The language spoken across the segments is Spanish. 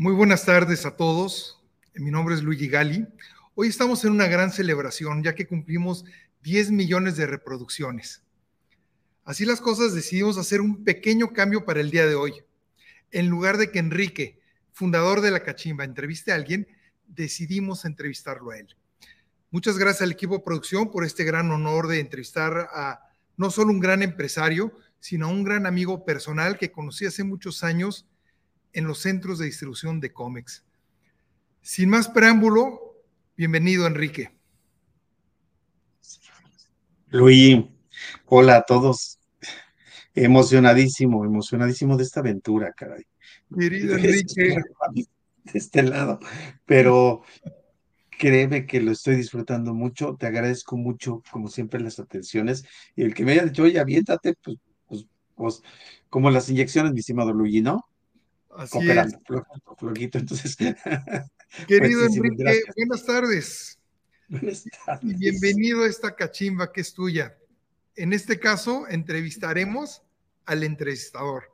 Muy buenas tardes a todos. Mi nombre es Luigi Gali. Hoy estamos en una gran celebración ya que cumplimos 10 millones de reproducciones. Así las cosas decidimos hacer un pequeño cambio para el día de hoy. En lugar de que Enrique, fundador de la Cachimba, entreviste a alguien, decidimos entrevistarlo a él. Muchas gracias al equipo de producción por este gran honor de entrevistar a no solo un gran empresario, sino a un gran amigo personal que conocí hace muchos años en los centros de distribución de cómics. Sin más preámbulo, bienvenido Enrique. Luis, hola a todos. Emocionadísimo, emocionadísimo de esta aventura, caray. Querido Enrique. De este lado, pero créeme que lo estoy disfrutando mucho, te agradezco mucho, como siempre, las atenciones, y el que me haya dicho, oye, aviéntate, pues, pues, pues como las inyecciones, mi estimado Luigi, ¿no? Así Cooperando, es. flojito, entonces. Querido Pues, Enrique, gracias. buenas tardes. Buenas Y tardes. bienvenido a esta cachimba que es tuya. En este caso, entrevistaremos al entrevistador.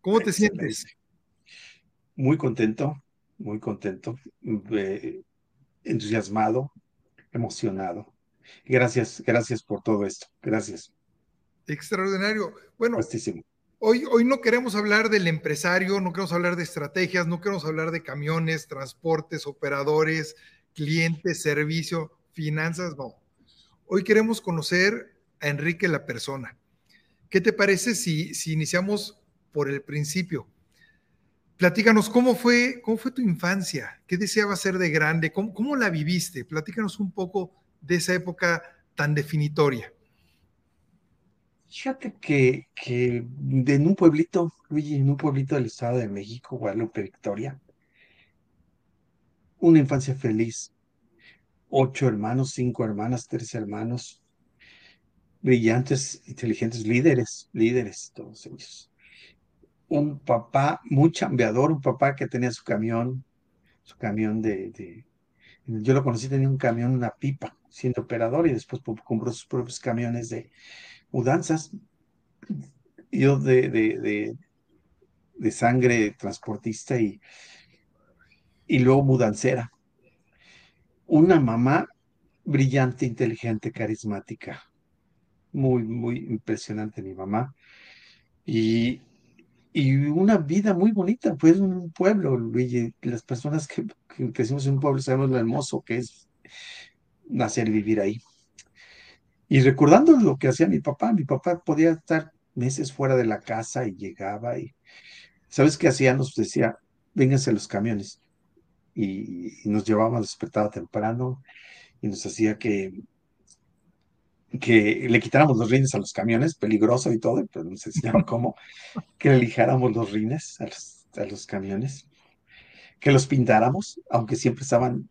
¿Cómo te Excelente. sientes? Muy contento, muy contento, eh, entusiasmado, emocionado. Gracias, gracias por todo esto. Gracias. Extraordinario. Bueno, Puestísimo. Hoy, hoy no queremos hablar del empresario, no queremos hablar de estrategias, no queremos hablar de camiones, transportes, operadores, clientes, servicio, finanzas, no. Hoy queremos conocer a Enrique la persona. ¿Qué te parece si, si iniciamos por el principio? Platícanos, ¿cómo fue, ¿cómo fue tu infancia? ¿Qué deseabas ser de grande? ¿Cómo, cómo la viviste? Platícanos un poco de esa época tan definitoria. Fíjate que, que en un pueblito, Luigi, en un pueblito del Estado de México, Guadalupe Victoria, una infancia feliz. Ocho hermanos, cinco hermanas, tres hermanos, brillantes, inteligentes, líderes, líderes, todos ellos. Un papá muy chambeador, un papá que tenía su camión, su camión de, yo lo conocí, tenía un camión, una pipa, siendo operador y después pu- compró sus propios camiones de mudanzas. Yo de, de, de, sangre transportista y, y luego mudancera. Una mamá brillante, inteligente, carismática. Muy, muy impresionante mi mamá. Y, y una vida muy bonita, pues un pueblo, Luigi. Las personas que, que crecimos en un pueblo sabemos lo hermoso que es nacer y vivir ahí. Y recordando lo que hacía mi papá, mi papá podía estar meses fuera de la casa y llegaba y, ¿sabes qué hacía? Nos decía, vénganse los camiones. Y, nos llevaba, despertaba temprano y nos hacía que, que le quitáramos los rines a los camiones, peligroso y todo, pero nos enseñaba cómo, que le lijáramos los rines a a los camiones, que los pintáramos, aunque siempre estaban,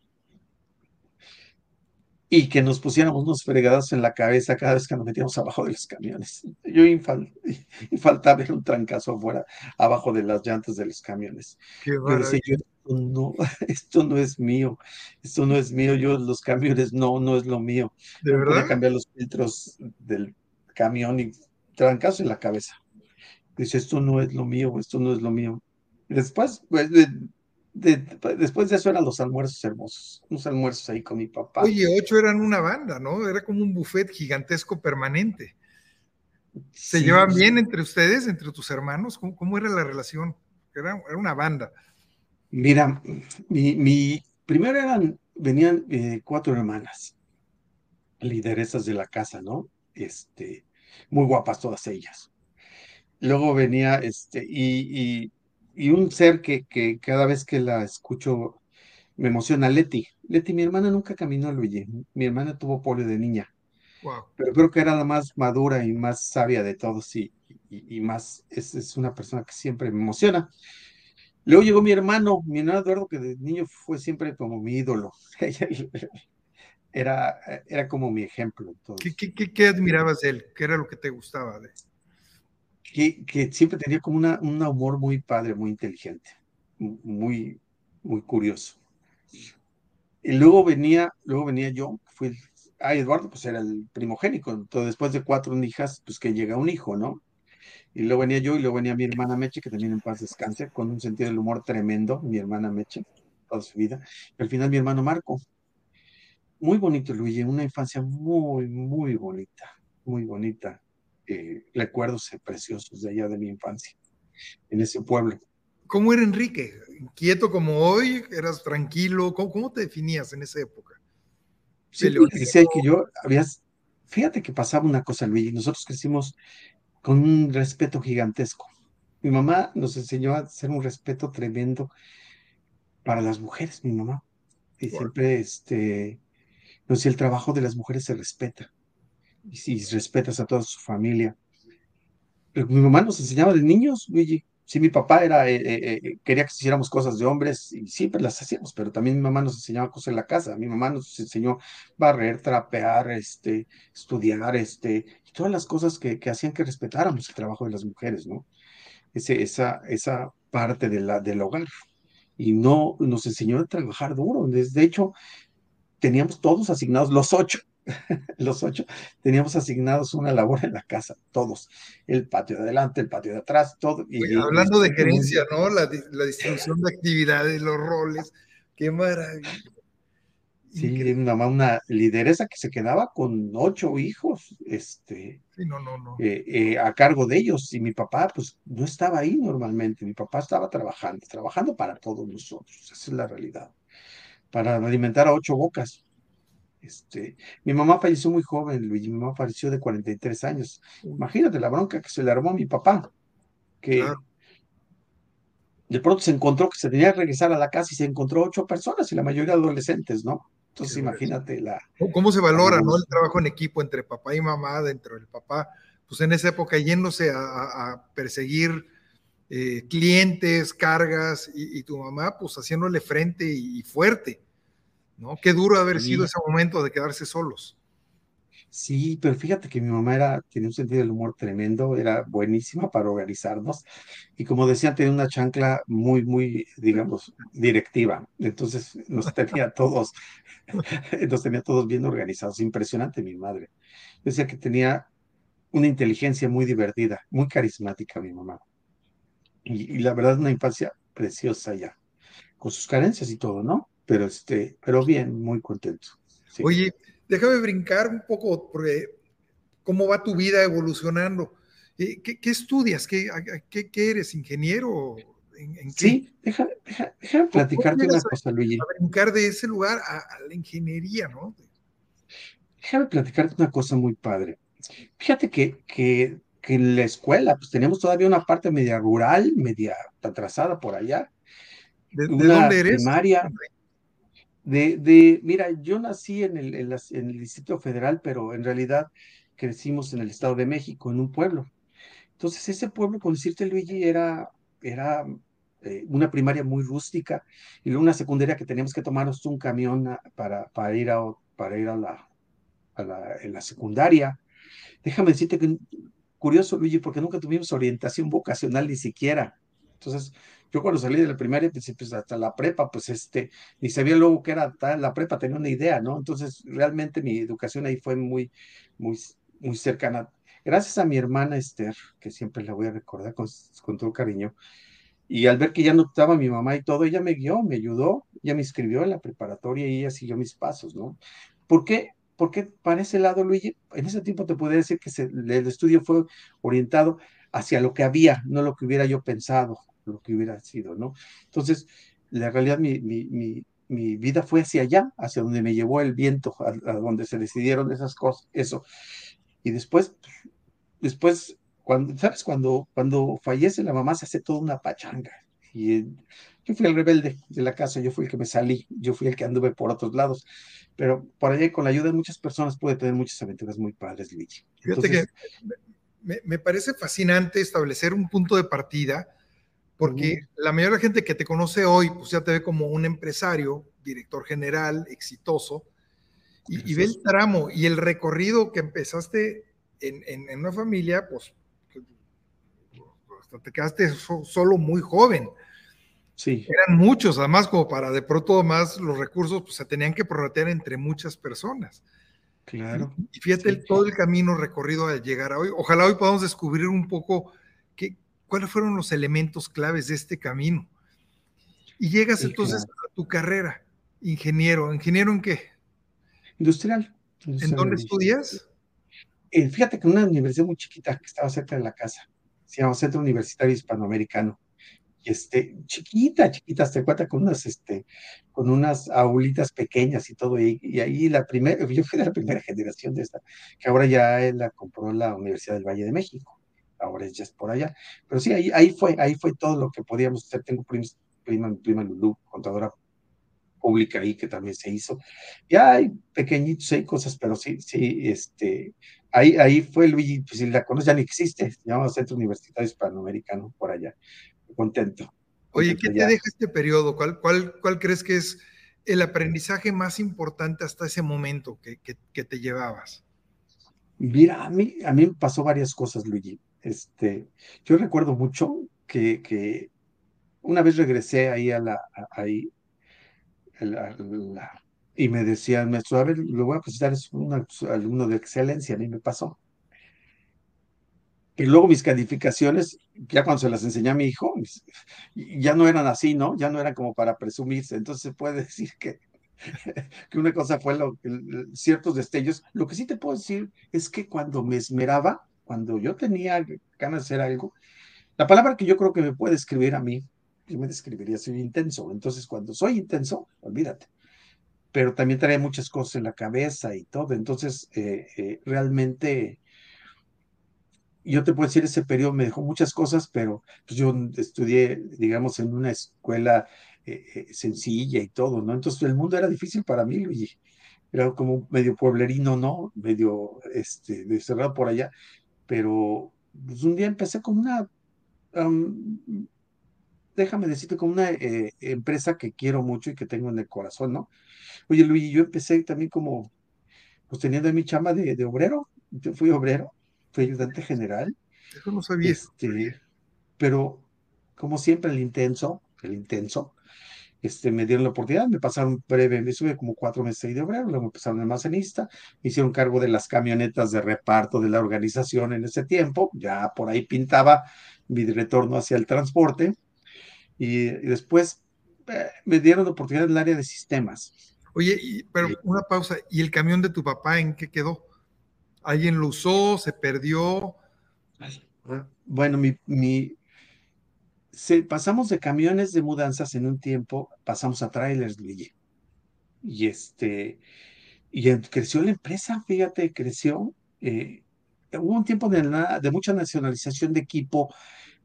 y que nos pusiéramos unos fregados en la cabeza cada vez que nos metíamos abajo de los camiones. Yo infal, infaltable era un trancazo afuera, abajo de las llantas de los camiones. Qué Yo decía, yo, esto no, esto no es mío, esto no es mío, yo los camiones no, no es lo mío. ¿De No podía verdad? cambiar los filtros del camión y trancazo en la cabeza. Dice, esto no es lo mío, esto no es lo mío. Después, pues, de, de, después de eso eran los almuerzos hermosos, unos almuerzos ahí con mi papá. Oye, ocho eran una banda, ¿no? Era como un buffet gigantesco permanente. ¿Se Sí, llevan bien entre ustedes, entre tus hermanos? ¿Cómo, cómo era la relación? Era, era una banda. Mira, mi, mi primero eran, venían eh, cuatro hermanas, lideresas de la casa, ¿no? Este, muy guapas todas ellas. Luego venía, este, y, y, y un ser que, que cada vez que la escucho me emociona, Leti. Leti, mi hermana nunca caminó, Luigi. Mi hermana tuvo polio de niña, Wow. pero creo que era la más madura y más sabia de todos y, y, y más, es, es una persona que siempre me emociona. Luego llegó mi hermano, mi hermano Eduardo, que de niño fue siempre como mi ídolo. Era, era como mi ejemplo. Entonces, ¿Qué, qué, qué, qué admirabas de él? ¿Qué era lo que te gustaba de él? Que, siempre tenía como una, un humor muy padre, muy inteligente, muy, muy curioso. Y luego venía, luego venía yo, fui ah, Eduardo, pues era el primogénico. Entonces, después de cuatro hijas, pues que llega un hijo, ¿no? Y luego venía yo y luego venía mi hermana Meche, que también en paz descanse, con un sentido del humor tremendo, mi hermana Meche, toda su vida. Y al final mi hermano Marco. Muy bonito, Luigi, una infancia muy, muy bonita, muy bonita. Eh, recuerdos preciosos de allá de mi infancia, en ese pueblo. ¿Cómo era Enrique? ¿Inquieto como hoy? ¿Eras tranquilo? ¿Cómo, te definías en esa época? Sí, decía que yo fíjate que pasaba una cosa, Luigi, nosotros crecimos con un respeto gigantesco. Mi mamá nos enseñó a hacer un respeto tremendo para las mujeres, mi mamá. Y siempre, este, no sé, el trabajo de las mujeres se respeta. Y respetas a toda su familia. Pero mi mamá nos enseñaba de niños, Luigi. Sí, mi papá era, eh, eh, eh, quería que hiciéramos cosas de hombres y siempre las hacíamos, pero también mi mamá nos enseñaba cosas en la casa. Mi mamá nos enseñó barrer, trapear, este, estudiar, este, y todas las cosas que, que hacían que respetáramos el trabajo de las mujeres, ¿no? Ese, esa, esa parte de la, del hogar. Y no nos enseñó a trabajar duro. De hecho, teníamos todos asignados, los ocho, los ocho, teníamos asignados una labor en la casa, todos. El patio de adelante, el patio de atrás, todo. Y, hablando de gerencia, ¿no? La, la, distribución de actividades, los roles, qué maravilla. Sí, mi mamá, una lideresa que se quedaba con ocho hijos, este, sí, no, no, no. Eh, eh, a cargo de ellos. Y mi papá, pues, no estaba ahí normalmente. Mi papá estaba trabajando, trabajando para todos nosotros. Esa es la realidad. Para alimentar a ocho bocas. Este, mi mamá falleció muy joven, Luigi, mi mamá falleció de 43 años. Imagínate la bronca que se le armó a mi papá, que de pronto se encontró que se tenía que regresar a la casa y se encontró ocho personas y la mayoría adolescentes, ¿no? Entonces imagínate la... ¿Cómo se valora, no? El trabajo en equipo entre papá y mamá, dentro del papá, pues en esa época yéndose a, perseguir eh, clientes, cargas, y, tu mamá pues haciéndole frente y fuerte. ¿No? Qué duro haber sido ese momento de quedarse solos. Sí, pero fíjate que mi mamá era, tenía un sentido del humor tremendo, era buenísima para organizarnos y como decían, tenía una chancla muy, muy, digamos, directiva. Entonces nos tenía todos, nos tenía todos bien organizados. Impresionante mi madre. Decía que tenía una inteligencia muy divertida, muy carismática mi mamá. Y, y la verdad, una infancia preciosa ya, con sus carencias y todo, ¿no? Pero, este, pero bien, muy contento. Oye, déjame brincar un poco, porque ¿cómo va tu vida evolucionando? ¿Qué, qué estudias? ¿Qué, qué, eres? ¿Ingeniero? ¿En, sí, déjame, platicarte una cosa, Luigi. A brincar de ese lugar a, la ingeniería, ¿no? Déjame platicarte una cosa muy padre. Fíjate que, que, que en la escuela, pues tenemos todavía una parte media rural, media atrasada por allá. ¿De, dónde eres? Primaria, de, mira, yo nací en el, en, el Distrito Federal, pero en realidad crecimos en el Estado de México, en un pueblo. Entonces, ese pueblo, con decirte, Luigi, era, era eh, una primaria muy rústica y luego una secundaria que teníamos que tomarnos un camión para, para ir, a, para ir a, la, a la, en la secundaria. Déjame decirte que, curioso, Luigi, porque nunca tuvimos orientación vocacional ni siquiera. Entonces, yo cuando salí de la primaria, pues, pues, hasta la prepa, pues este, ni sabía luego que era la prepa, tenía una idea, ¿no? Entonces, realmente mi educación ahí fue muy, muy, muy cercana. Gracias a mi hermana Esther, que siempre la voy a recordar con, todo cariño, y al ver que ya no estaba mi mamá y todo, ella me guió, me ayudó, ella me inscribió en la preparatoria y ella siguió mis pasos, ¿no? ¿Por qué? Porque para ese lado, Luigi, en ese tiempo te puedo decir que el estudio fue orientado hacia lo que había, no lo que hubiera yo pensado lo que hubiera sido, ¿no? Entonces, la realidad, mi, mi, mi, vida fue hacia allá, hacia donde me llevó el viento, a, donde se decidieron esas cosas, eso. Y después, después, cuando, ¿sabes? Cuando, cuando fallece la mamá se hace toda una pachanga. Y yo fui el rebelde de la casa, yo fui el que me salí, yo fui el que anduve por otros lados. Pero por allá, con la ayuda de muchas personas, pude tener muchas aventuras muy padres, Luigi. Fíjate que me, me, parece fascinante establecer un punto de partida porque la mayoría de la gente que te conoce hoy, pues ya te ve como un empresario, director general, exitoso, y, ve el tramo y el recorrido que empezaste en, en, una familia, pues te quedaste solo muy joven. Sí. Eran muchos, además, como para de pronto más los recursos, pues se tenían que prorratear entre muchas personas. Claro. Y fíjate todo el camino recorrido al llegar a hoy. Ojalá hoy podamos descubrir un poco cuáles fueron los elementos claves de este camino. Y llegas entonces a tu carrera, ingeniero. ¿Ingeniero en qué? Industrial. ¿En dónde estudias? Eh, fíjate que una universidad muy chiquita que estaba cerca de la casa, se llama Centro Universitario Hispanoamericano. Y este, chiquita, chiquita, te cuenta con unas, este, con unas aulitas pequeñas y todo. Y, y, ahí la primera, yo fui de la primera generación de esta, que ahora ya la compró la Universidad del Valle de México. Ahora ya es por allá. Pero sí, ahí, ahí fue, ahí fue todo lo que podíamos hacer. Tengo prima, prima, prima Lulú, contadora pública ahí que también se hizo. Ya hay pequeñitos, hay cosas, pero sí, sí, este, ahí, ahí fue Luigi, pues si la conoces ya ni existe, se llama Centro Universitario Hispanoamericano por allá. Contento. Oye, ¿qué te deja este periodo? ¿Cuál, cuál, ¿Cuál crees que es el aprendizaje más importante hasta ese momento que, que, que te llevabas? Mira, a mí, a mí me pasó varias cosas, Luigi. Este, yo recuerdo mucho que, que una vez regresé ahí a la, ahí, y me decían, maestro, a ver, lo voy a presentar, es un alumno de excelencia, a mí me pasó. Y luego mis calificaciones, ya cuando se las enseñé a mi hijo, ya no eran así, ¿no? Ya no eran como para presumirse. Entonces se puede decir que, que una cosa fue lo, ciertos destellos. Lo que sí te puedo decir es que cuando me esmeraba, cuando yo tenía ganas de hacer algo, la palabra que yo creo que me puede escribir a mí yo me describiría, soy intenso. Entonces, cuando soy intenso, olvídate. Pero también trae muchas cosas en la cabeza y todo. Entonces, eh, eh, realmente, yo te puedo decir, ese periodo me dejó muchas cosas, pero pues, yo estudié, digamos, en una escuela eh, sencilla y todo, ¿no? Entonces, el mundo era difícil para mí, Luigi. Era como medio pueblerino, ¿no? Medio este, cerrado por allá. Pero pues, un día empecé con una déjame decirte, con una eh, empresa que quiero mucho y que tengo en el corazón, ¿no? Oye, Luis, yo empecé también como, pues teniendo mi chamba de, de obrero, yo fui obrero, fui ayudante general. Eso no sabía. Este, pero, como siempre, el intenso, el intenso, este, me dieron la oportunidad, me pasaron breve, me sube como cuatro meses ahí de obrero, luego me pasaron almacenista, me hicieron cargo de las camionetas de reparto de la organización en ese tiempo, ya por ahí pintaba mi retorno hacia el transporte, y, después eh, me dieron la oportunidad en el área de sistemas. Oye, pero una pausa, ¿y el camión de tu papá en qué quedó? ¿Alguien lo usó? ¿Se perdió? Bueno, mi, mi se, pasamos de camiones de mudanzas en un tiempo, pasamos a trailers, Y este, y creció la empresa, fíjate, creció. Eh, hubo un tiempo de, de mucha nacionalización de equipo,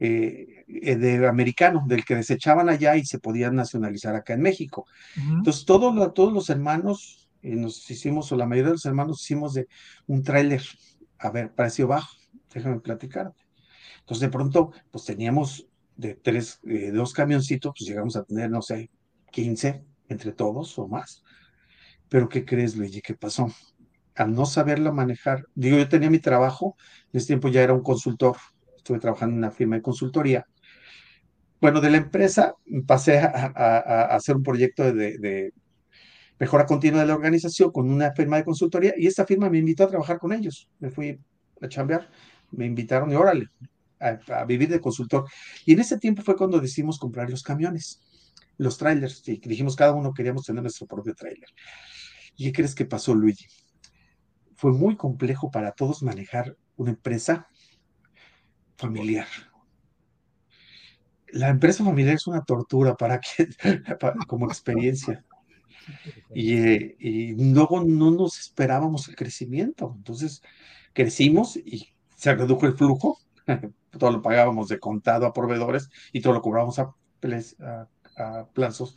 eh, eh, de americano, del que desechaban allá y se podían nacionalizar acá en México. Entonces, todos, todos los hermanos, eh, nos hicimos, o la mayoría de los hermanos hicimos de un tráiler, a ver, pareció bajo, déjame platicar. Entonces, de pronto, pues teníamos de tres, eh, dos camioncitos, pues llegamos a tener, no sé, 15 entre todos o más. Pero, ¿qué crees, Luigi? ¿Qué pasó? Al no saberla manejar, digo, yo tenía mi trabajo, en ese tiempo ya era un consultor, estuve trabajando en una firma de consultoría. Bueno, de la empresa pasé a, hacer un proyecto de, mejora continua de la organización con una firma de consultoría y esta firma me invitó a trabajar con ellos. Me fui a chambear, me invitaron y órale, a, vivir de consultor. Y en ese tiempo fue cuando decidimos comprar los camiones, los trailers, y dijimos cada uno queríamos tener nuestro propio trailer. ¿Y qué crees que pasó, Luigi? Fue muy complejo para todos manejar una empresa familiar. La empresa familiar es una tortura para que, como experiencia. Y, eh, y, luego no nos esperábamos el crecimiento. Entonces crecimos y se redujo el flujo. todo lo pagábamos de contado a proveedores y todo lo cobrábamos a, a, a plazos.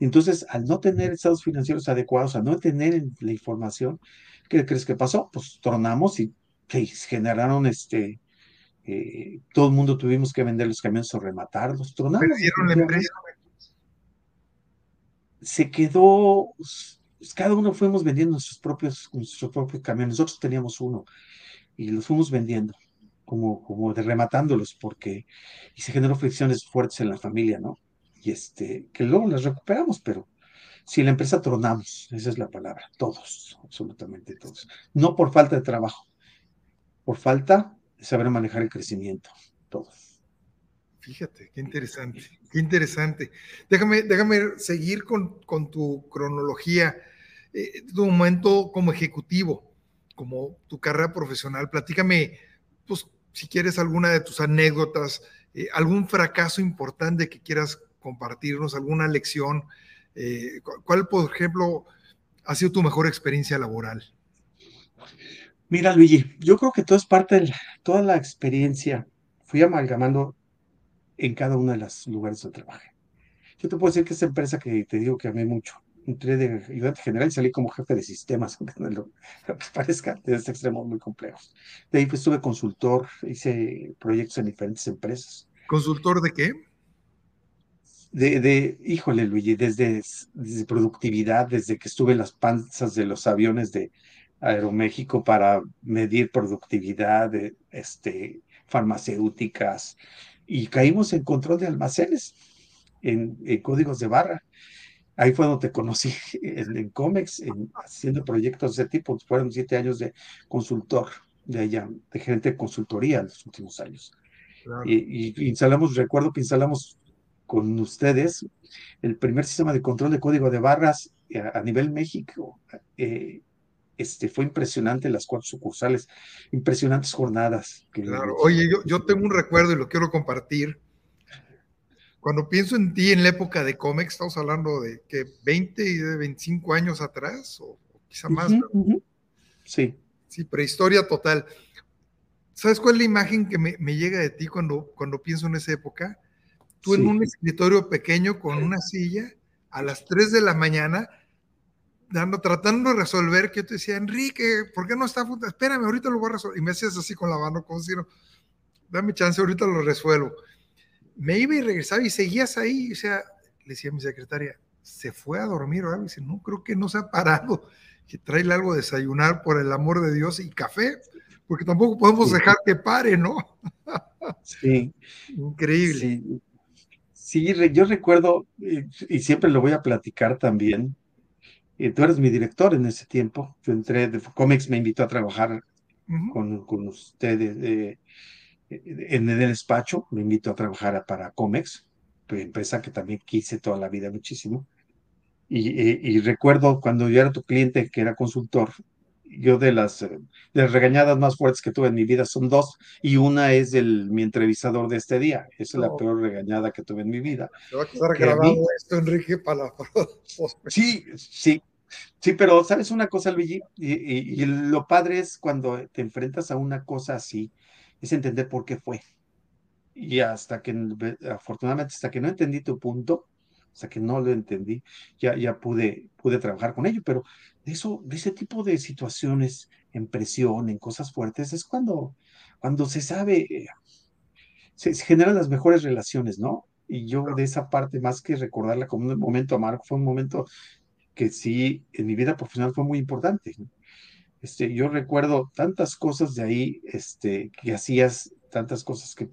Entonces, al no tener estados financieros adecuados, al no tener la información, ¿qué crees que pasó? Pues tronamos y que generaron este eh, todo el mundo tuvimos que vender los camiones o rematarlos, tronamos. la empresa. Se quedó, pues, cada uno fuimos vendiendo nuestros propios, nuestros propios camiones, nosotros teníamos uno y los fuimos vendiendo, como, como de rematándolos, porque, se generó fricciones fuertes en la familia, ¿no? Y este, que luego las recuperamos, pero si la empresa tronamos, esa es la palabra, todos, absolutamente todos. No por falta de trabajo, por falta saber manejar el crecimiento, todos. Fíjate, qué interesante, qué interesante. Déjame, déjame seguir con, con tu cronología, eh, tu momento como ejecutivo, como tu carrera profesional. Platícame, pues, si quieres alguna de tus anécdotas, eh, algún fracaso importante que quieras compartirnos, alguna lección. Eh, ¿Cuál, por ejemplo, ha sido tu mejor experiencia laboral? Mira, Luigi, yo creo que todo es parte de toda la experiencia. Fui amalgamando en cada uno de los lugares donde trabajé. Yo te puedo decir que esta empresa que te digo que amé mucho, entré de ayudante general y salí como jefe de sistemas, aunque no lo, parezca de este extremo muy complejos. De ahí pues estuve consultor, hice proyectos en diferentes empresas. ¿Consultor de qué? De, de híjole, Luigi, desde, desde productividad, desde que estuve en las panzas de los aviones de Aeroméxico para medir productividad de este, farmacéuticas, y caímos en control de almacenes, en, códigos de barra. Ahí fue donde te conocí en, en Comex, haciendo proyectos de ese tipo. Fueron siete años de consultor de allá, de gerente de consultoría en los últimos años. Y, instalamos, recuerdo que instalamos con ustedes el primer sistema de control de código de barras a, nivel México. Eh, este, fue impresionante las cuatro sucursales, impresionantes jornadas. claro, oye, yo, yo tengo un recuerdo y lo quiero compartir. Cuando pienso en ti en la época de Comex, estamos hablando de que 20 y de 25 años atrás, o, quizá más. Sí. Sí, prehistoria total. ¿Sabes cuál es la imagen que me, me, llega de ti cuando, cuando pienso en esa época? Tú en un escritorio pequeño con una silla a las 3 de la mañana dando, tratando de resolver, que yo te decía, Enrique, ¿por qué no está? Espérame, ahorita lo voy a resolver. Y me hacías así con la mano, como si no, dame chance, ahorita lo resuelvo. Me iba y regresaba y seguías ahí. O sea, le decía a mi secretaria, se fue a dormir o algo. dice, no, creo que no se ha parado. Que trae algo de desayunar, por el amor de Dios, y café, porque tampoco podemos dejar que pare, ¿no? Sí. Increíble. Sí. sí, yo recuerdo, y siempre lo voy a platicar también, tú eres mi director en ese tiempo. Yo entré, de Comex me invitó a trabajar con, con, ustedes eh, en el despacho, me invitó a trabajar para Comex, empresa que también quise toda la vida muchísimo. Y, recuerdo cuando yo era tu cliente, que era consultor, yo de las, de las regañadas más fuertes que tuve en mi vida son dos, y una es el, mi entrevistador de este día. Esa es la peor regañada que tuve en mi vida. va a quedar grabado esto, Enrique, para Sí, sí, Sí, pero sabes una cosa, Luigi, y, lo padre es cuando te enfrentas a una cosa así, es entender por qué fue. Y hasta que, afortunadamente, hasta que no entendí tu punto, hasta que no lo entendí, ya, ya pude, pude trabajar con ello, pero de eso, de ese tipo de situaciones, en presión, en cosas fuertes, es cuando, cuando se sabe, eh, se, generan las mejores relaciones, ¿no? Y yo de esa parte, más que recordarla como un momento amargo, fue un momento que sí en mi vida profesional fue muy importante. Este, yo recuerdo tantas cosas de ahí este, que hacías, tantas cosas que,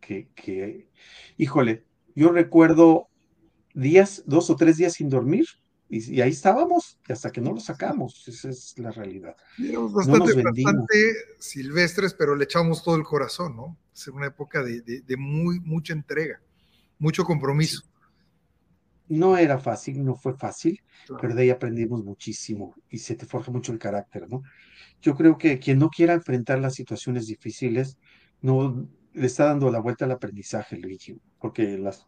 que, que, híjole, yo recuerdo días, dos o tres días sin dormir, y, ahí estábamos, hasta que no lo sacamos, esa es la realidad. bastante, silvestres, pero le echamos todo el corazón, ¿no? Es una época de, de, muy, mucha entrega, mucho compromiso. No era fácil, no fue fácil, pero de ahí aprendimos muchísimo y se te forja mucho el carácter, ¿no? Yo creo que quien no quiera enfrentar las situaciones difíciles, no le está dando la vuelta al aprendizaje, Luigi, porque las,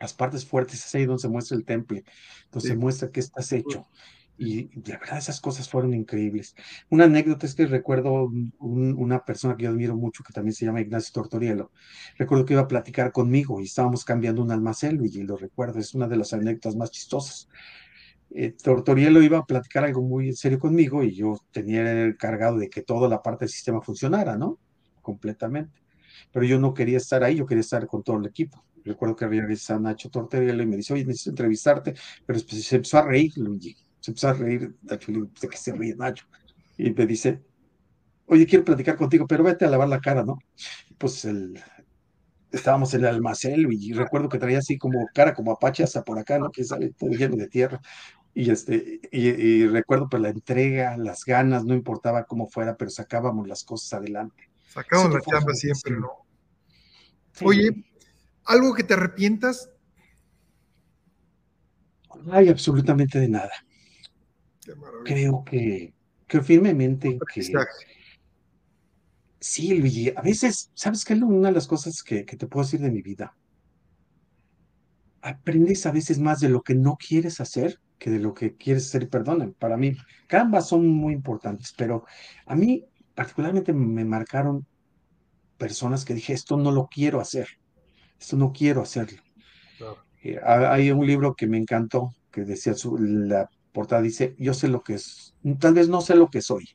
las partes fuertes es ahí donde se muestra el temple, donde se muestra que estás hecho. Y la verdad, esas cosas fueron increíbles. Una anécdota es que recuerdo una persona que yo admiro mucho, que también se llama Ignacio Tortorielo. Recuerdo que iba a platicar conmigo y estábamos cambiando un almacén, y lo recuerdo, es una de las anécdotas más chistosas. Eh, Tortorielo iba a platicar algo muy en serio conmigo y yo tenía el cargado de que toda la parte del sistema funcionara, ¿no? Completamente. Pero yo no quería estar ahí, yo quería estar con todo el equipo. Recuerdo que había a Nacho Tortorielo y me dice, oye, necesito entrevistarte, pero se empezó a reír, Luigi se empezó a reír, Nacho, le sé que se ríe Nacho, y me dice, oye, quiero platicar contigo, pero vete a lavar la cara, ¿no? Pues el, estábamos en el almacén y recuerdo que traía así como cara como apache hasta por acá, ¿no? Que sale todo lleno de tierra. Y, este, y, recuerdo pues la entrega, las ganas, no importaba cómo fuera, pero sacábamos las cosas adelante. Sacábamos la chamba siempre, ¿no? Oye, ¿Algo que te arrepientas? Ay, absolutamente de nada. Creo que, creo firmemente que... Sí, Luigi, a veces, ¿sabes qué es una de las cosas que, que te puedo decir de mi vida? Aprendes a veces más de lo que no quieres hacer que de lo que quieres hacer. Perdonen, para mí, ambas son muy importantes, pero a mí particularmente me marcaron personas que dije, esto no lo quiero hacer, esto no quiero hacerlo. Eh, hay un libro que me encantó, que decía, su, la portada dice, yo sé lo que es, tal vez no sé lo que soy,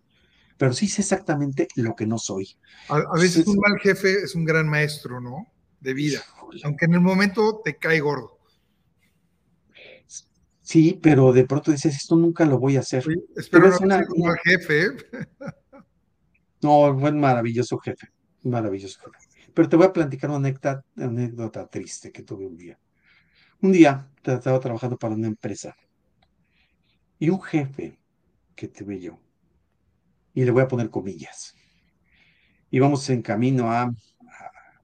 pero sí sé exactamente lo que no soy. A, veces un mal jefe es un gran maestro, ¿no? De vida, aunque en el momento te cae gordo. Sí, pero de pronto dices, esto nunca lo voy a hacer. espero no un mal jefe. ¿eh? No, buen maravilloso jefe, maravilloso jefe. Pero te voy a platicar una anécdota, anécdota triste que tuve un día. Un día estaba trabajando para una empresa y un jefe que tuve yo, y le voy a poner comillas, íbamos en camino a,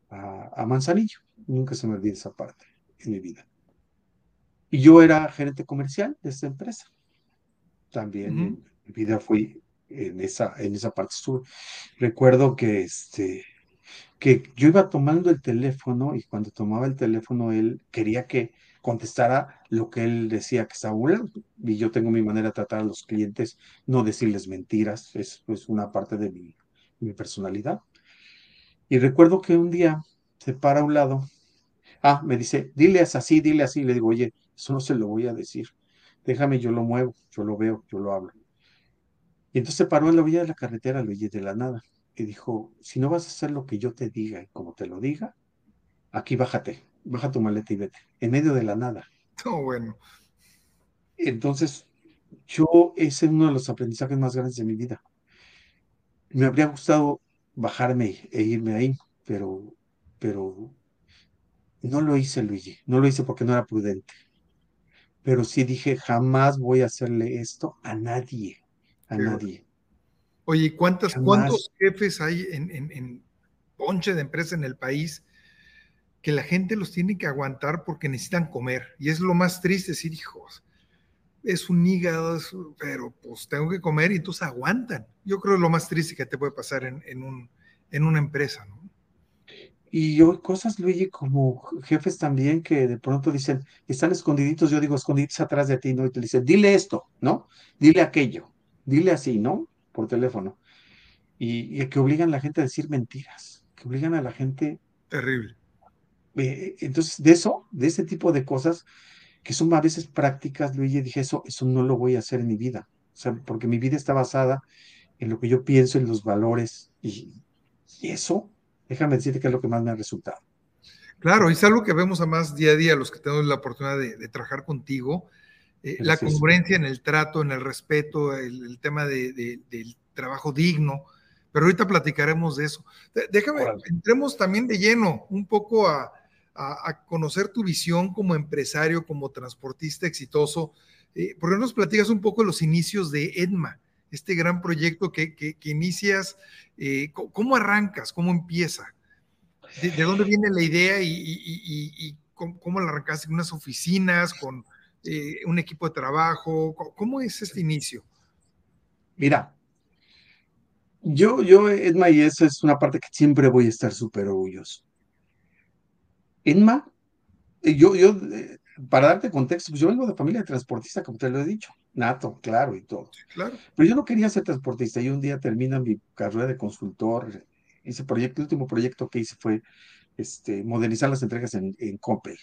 a, Manzanillo, nunca se me olvida esa parte en mi vida. Y yo era gerente comercial de esta empresa. También en mi vida fui en esa, en esa parte sur. Recuerdo que, este, que yo iba tomando el teléfono y cuando tomaba el teléfono él quería que contestara lo que él decía que estaba burlando. Y yo tengo mi manera de tratar a los clientes, no decirles mentiras, es, es una parte de mi, mi personalidad. Y recuerdo que un día se para a un lado, ah, me dice, dile así, dile así, le digo, oye, eso no se lo voy a decir, déjame, yo lo muevo, yo lo veo, yo lo hablo. Y entonces se paró en la orilla de la carretera, Luigi, de la nada, y dijo, si no vas a hacer lo que yo te diga y como te lo diga, aquí bájate, baja tu maleta y vete, en medio de la nada. Oh, bueno. Entonces, yo, ese es uno de los aprendizajes más grandes de mi vida. Me habría gustado bajarme e irme ahí, pero, pero no lo hice, Luigi, no lo hice porque no era prudente. Pero sí dije, jamás voy a hacerle esto a nadie a nadie. Oye, ¿cuántas, ¿cuántos jefes hay en, en, ponche de empresa en el país que la gente los tiene que aguantar porque necesitan comer? Y es lo más triste decir, hijos, es un hígado, pero pues tengo que comer y entonces aguantan. Yo creo que es lo más triste que te puede pasar en, en, un, en una empresa, ¿no? Y yo, cosas, Luigi, como jefes también que de pronto dicen, están escondiditos, yo digo, escondiditos atrás de ti, ¿no? Y te dicen, dile esto, ¿no? Dile aquello dile así, ¿no? Por teléfono. Y, que obligan a la gente a decir mentiras, que obligan a la gente... Terrible. Eh, entonces, de eso, de ese tipo de cosas, que son a veces prácticas, Luigi, dije, eso, eso no lo voy a hacer en mi vida. O sea, porque mi vida está basada en lo que yo pienso, en los valores, y, eso, déjame decirte que es lo que más me ha resultado. Claro, y es algo que vemos a más día a día los que tenemos la oportunidad de trabajar contigo, eh, la congruencia en el trato, en el respeto, el, tema del trabajo digno, pero ahorita platicaremos de eso. Déjame, entremos también de lleno un poco a, conocer tu visión como empresario, como transportista exitoso. Eh, ¿Por qué nos platicas un poco los inicios de EDMA, este gran proyecto que, inicias? Eh, ¿Cómo arrancas? ¿Cómo empieza? ¿De, dónde viene la idea y, cómo, cómo, la arrancaste? ¿En unas oficinas? ¿Con eh, un equipo de trabajo? ¿Cómo es este inicio? Mira, yo, yo, Edma, y esa es una parte que siempre voy a estar súper orgulloso. Edma, eh, yo, yo, eh, para darte contexto, pues yo vengo de familia de transportista, como te lo he dicho, nato, claro, y todo. Claro. Pero yo no quería ser transportista, y un día termino mi carrera de consultor, ese proyecto, el último proyecto que hice fue este, modernizar las entregas en, en Coppel,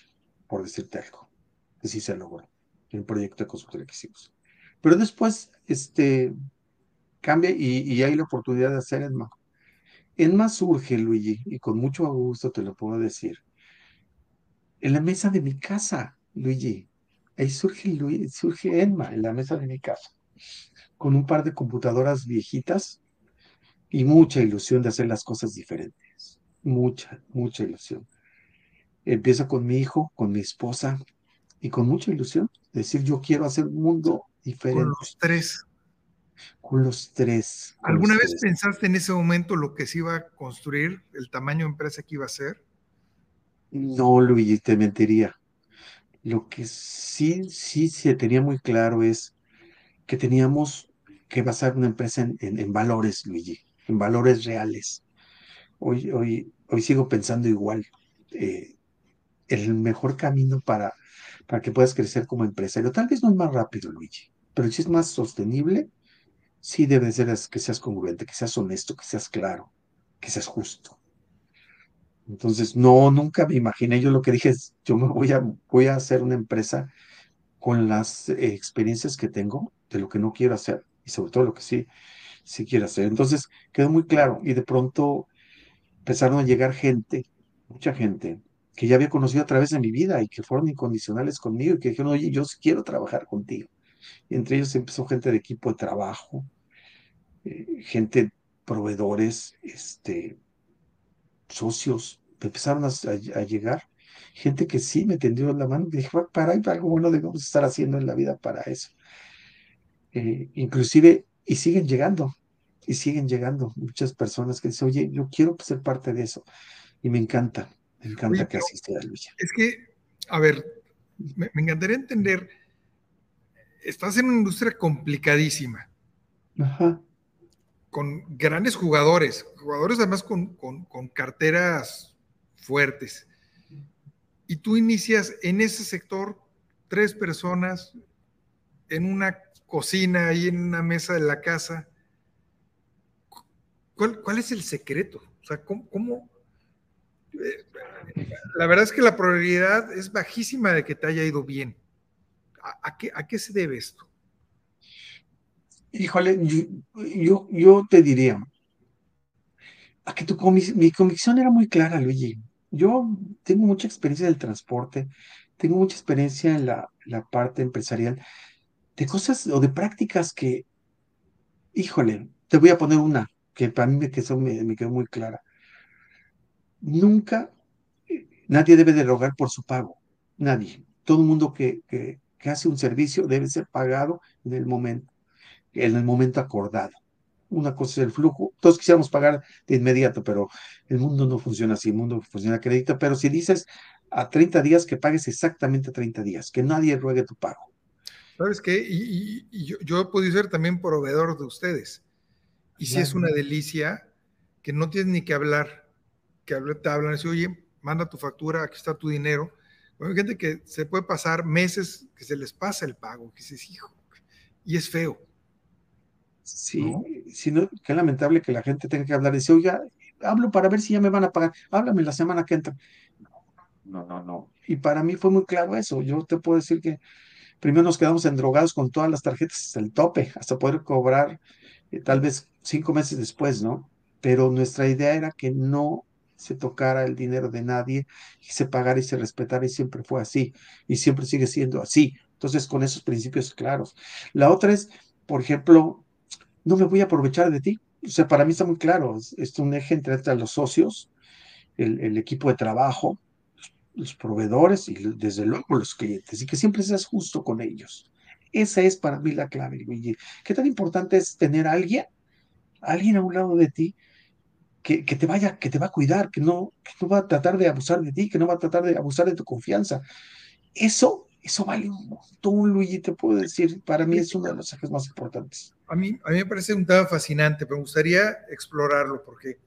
por decirte algo, que sí se logró el proyecto de consultoría que hicimos. Pero después, este, cambia y, hay la oportunidad de hacer ENMA. ENMA surge, Luigi, y con mucho gusto te lo puedo decir, en la mesa de mi casa, Luigi. Ahí surge, Luigi, surge ENMA, en la mesa de mi casa, con un par de computadoras viejitas y mucha ilusión de hacer las cosas diferentes. Mucha, mucha ilusión. Empiezo con mi hijo, con mi esposa, y con mucha ilusión, decir yo quiero hacer un mundo diferente. Con los tres. Con los tres. ¿Alguna vez pensaste en ese momento lo que se iba a construir, el tamaño de empresa que iba a ser? No, Luigi, te mentiría. Lo que sí, sí se tenía muy claro es que teníamos que basar una empresa en, en- valores, Luigi, en valores reales. Hoy, hoy, hoy sigo pensando igual. Eh, el mejor camino para, para que puedas crecer como empresario, tal vez no es más rápido, Luigi, pero si es más sostenible, sí debe ser que seas congruente, que seas honesto, que seas claro, que seas justo. Entonces, no, nunca me imaginé. Yo lo que dije es, yo me voy a, voy a hacer una empresa con las eh, experiencias que tengo de lo que no quiero hacer y sobre todo lo que sí, sí quiero hacer. Entonces, quedó muy claro y de pronto empezaron a llegar gente, mucha gente, que ya había conocido a través de mi vida y que fueron incondicionales conmigo y que dijeron, oye, yo quiero trabajar contigo. Y entre ellos empezó gente de equipo de trabajo, eh, gente, proveedores, este, socios, empezaron a, a- a llegar. Gente que sí me tendió la mano y dije, "Va, para ahí algo bueno debemos estar haciendo en la vida para eso. Eh, inclusive, y siguen llegando, y siguen llegando muchas personas que dicen, oye, yo quiero ser parte de eso. Y me encanta, me Oye, encanta que así sea, Luis. es que, a ver, me, me encantaría entender, estás en una industria complicadísima, Ajá. Con grandes jugadores, jugadores además con, con, carteras fuertes. Y tú inicias en ese sector tres personas en una cocina, ahí en una mesa de la casa. ¿Cuál, cuál es el secreto? O sea, ¿cómo? cómo? Eh, la verdad es que la probabilidad es bajísima de que te haya ido bien. ¿A, a, qué, a qué, se debe esto? Híjole, yo, yo, te diría, a que tu mi convicción era muy clara, Luigi. Yo tengo mucha experiencia del transporte, tengo mucha experiencia en la, la parte empresarial, de cosas o de prácticas que, híjole, te voy a poner una que para mí me quedó, me, me quedó muy clara. Nunca nadie debe de rogar por su pago, nadie. Todo el mundo que, que, que hace un servicio debe ser pagado en el momento, en el momento acordado una cosa es el flujo. Todos quisiéramos pagar de inmediato, pero el mundo no funciona así, el mundo funciona a crédito. Pero si dices a 30 días, que pagues exactamente a 30 días, que nadie ruegue tu pago. ¿Sabes qué? Y, y, y yo, yo, he podido ser también proveedor de ustedes. Y si sí es una delicia que no tienes ni que hablar, que te hablan y oye, manda tu factura, aquí está tu dinero. Bueno, hay gente que se puede pasar meses que se les pasa el pago, que dices, hijo, y es feo. Sí, ¿no? si no, qué lamentable que la gente tenga que hablar y decir, oye, hablo para ver si ya me van a pagar, háblame la semana que entra. No, no, no. Y para mí fue muy claro eso. Yo te puedo decir que primero nos quedamos endrogados con todas las tarjetas hasta el tope, hasta poder cobrar eh, tal vez cinco meses después, ¿no? Pero nuestra idea era que no se tocara el dinero de nadie y se pagara y se respetara y siempre fue así y siempre sigue siendo así. Entonces, con esos principios claros. La otra es, por ejemplo, no me voy a aprovechar de ti. O sea, para mí está muy claro, es, es un eje entre, los socios, el, el, equipo de trabajo, los, proveedores y desde luego los clientes, y que siempre seas justo con ellos. Esa es para mí la clave. ¿Qué tan importante es tener alguien, alguien a un lado de ti, que, que, te vaya, que te va a cuidar, que no, que no va a tratar de abusar de ti, que no va a tratar de abusar de tu confianza? Eso eso vale un montón, Luigi, te puedo decir. Para mí es uno de los ejes más importantes. A mí, a mí me parece un tema fascinante, pero me gustaría explorarlo porque.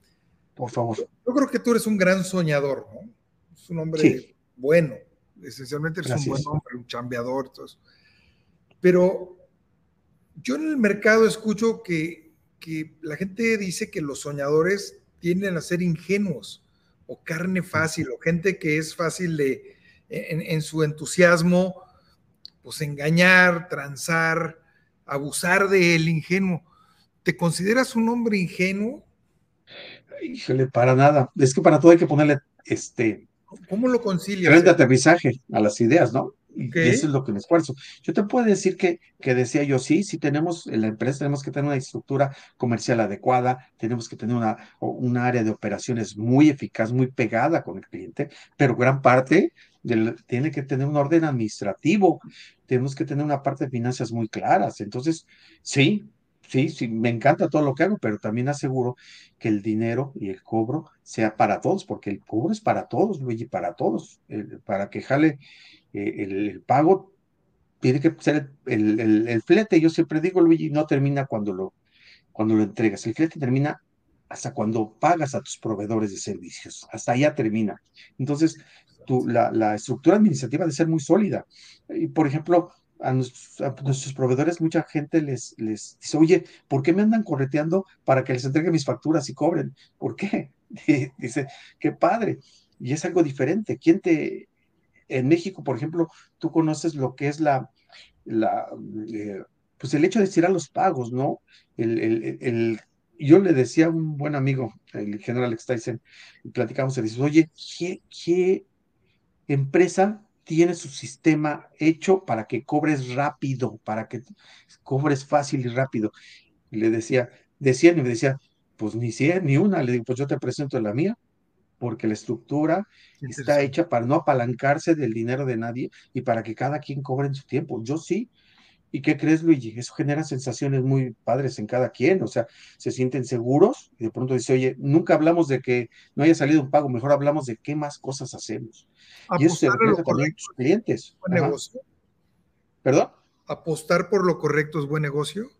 Por favor. Yo, yo creo que tú eres un gran soñador, ¿no? Es un hombre sí. bueno. Esencialmente eres Gracias. un buen hombre, un chambeador, todo eso. Pero yo en el mercado escucho que, que la gente dice que los soñadores tienden a ser ingenuos o carne fácil o gente que es fácil de, en, en, su entusiasmo, pues engañar, transar, abusar del ingenuo. ¿Te consideras un hombre ingenuo? Híjole, para nada. Es que para todo hay que ponerle este. ¿Cómo lo concilias? Tren de aterrizaje a las ideas, ¿no? Okay. Y eso es lo que me esfuerzo. Yo te puedo decir que, que decía yo, sí, si tenemos en la empresa, tenemos que tener una estructura comercial adecuada, tenemos que tener una, una área de operaciones muy eficaz, muy pegada con el cliente, pero gran parte del, tiene que tener un orden administrativo, tenemos que tener una parte de finanzas muy claras. Entonces, sí, sí, sí, me encanta todo lo que hago, pero también aseguro que el dinero y el cobro sea para todos, porque el cobro es para todos, Luigi, para todos. para que jale eh, el, pago, tiene que ser el, el, flete. Yo siempre digo, Luigi, no termina cuando lo, cuando lo entregas. El flete termina hasta cuando pagas a tus proveedores de servicios. Hasta allá termina. Entonces, tu, la, la estructura administrativa debe ser muy sólida. Y, por ejemplo, a nuestros, proveedores, mucha gente les, les dice, oye, ¿por qué me andan correteando para que les entregue mis facturas y cobren? ¿Por qué? dice, qué padre. Y es algo diferente. ¿Quién te... En México, por ejemplo, tú conoces lo que es la... la eh, pues el hecho de estirar los pagos, ¿no? El, el, el, yo le decía a un buen amigo, el general Alex Tyson, y platicamos, y dice, oye, ¿qué, ¿qué empresa tiene su sistema hecho para que cobres rápido, para que cobres fácil y rápido. Y le decía, decían y me decía, pues ni si ni una. Le digo, pues yo te presento la mía, porque la estructura está hecha para no apalancarse del dinero de nadie y para que cada quien cobre en su tiempo. Yo sí, ¿Y qué crees, Luigi? Eso genera sensaciones muy padres en cada quien, o sea, se sienten seguros y de pronto dice, oye, nunca hablamos de que no haya salido un pago, mejor hablamos de qué más cosas hacemos. y eso se refleja también en tus clientes. Buen negocio. ¿Perdón? ¿Apostar por lo correcto es buen negocio?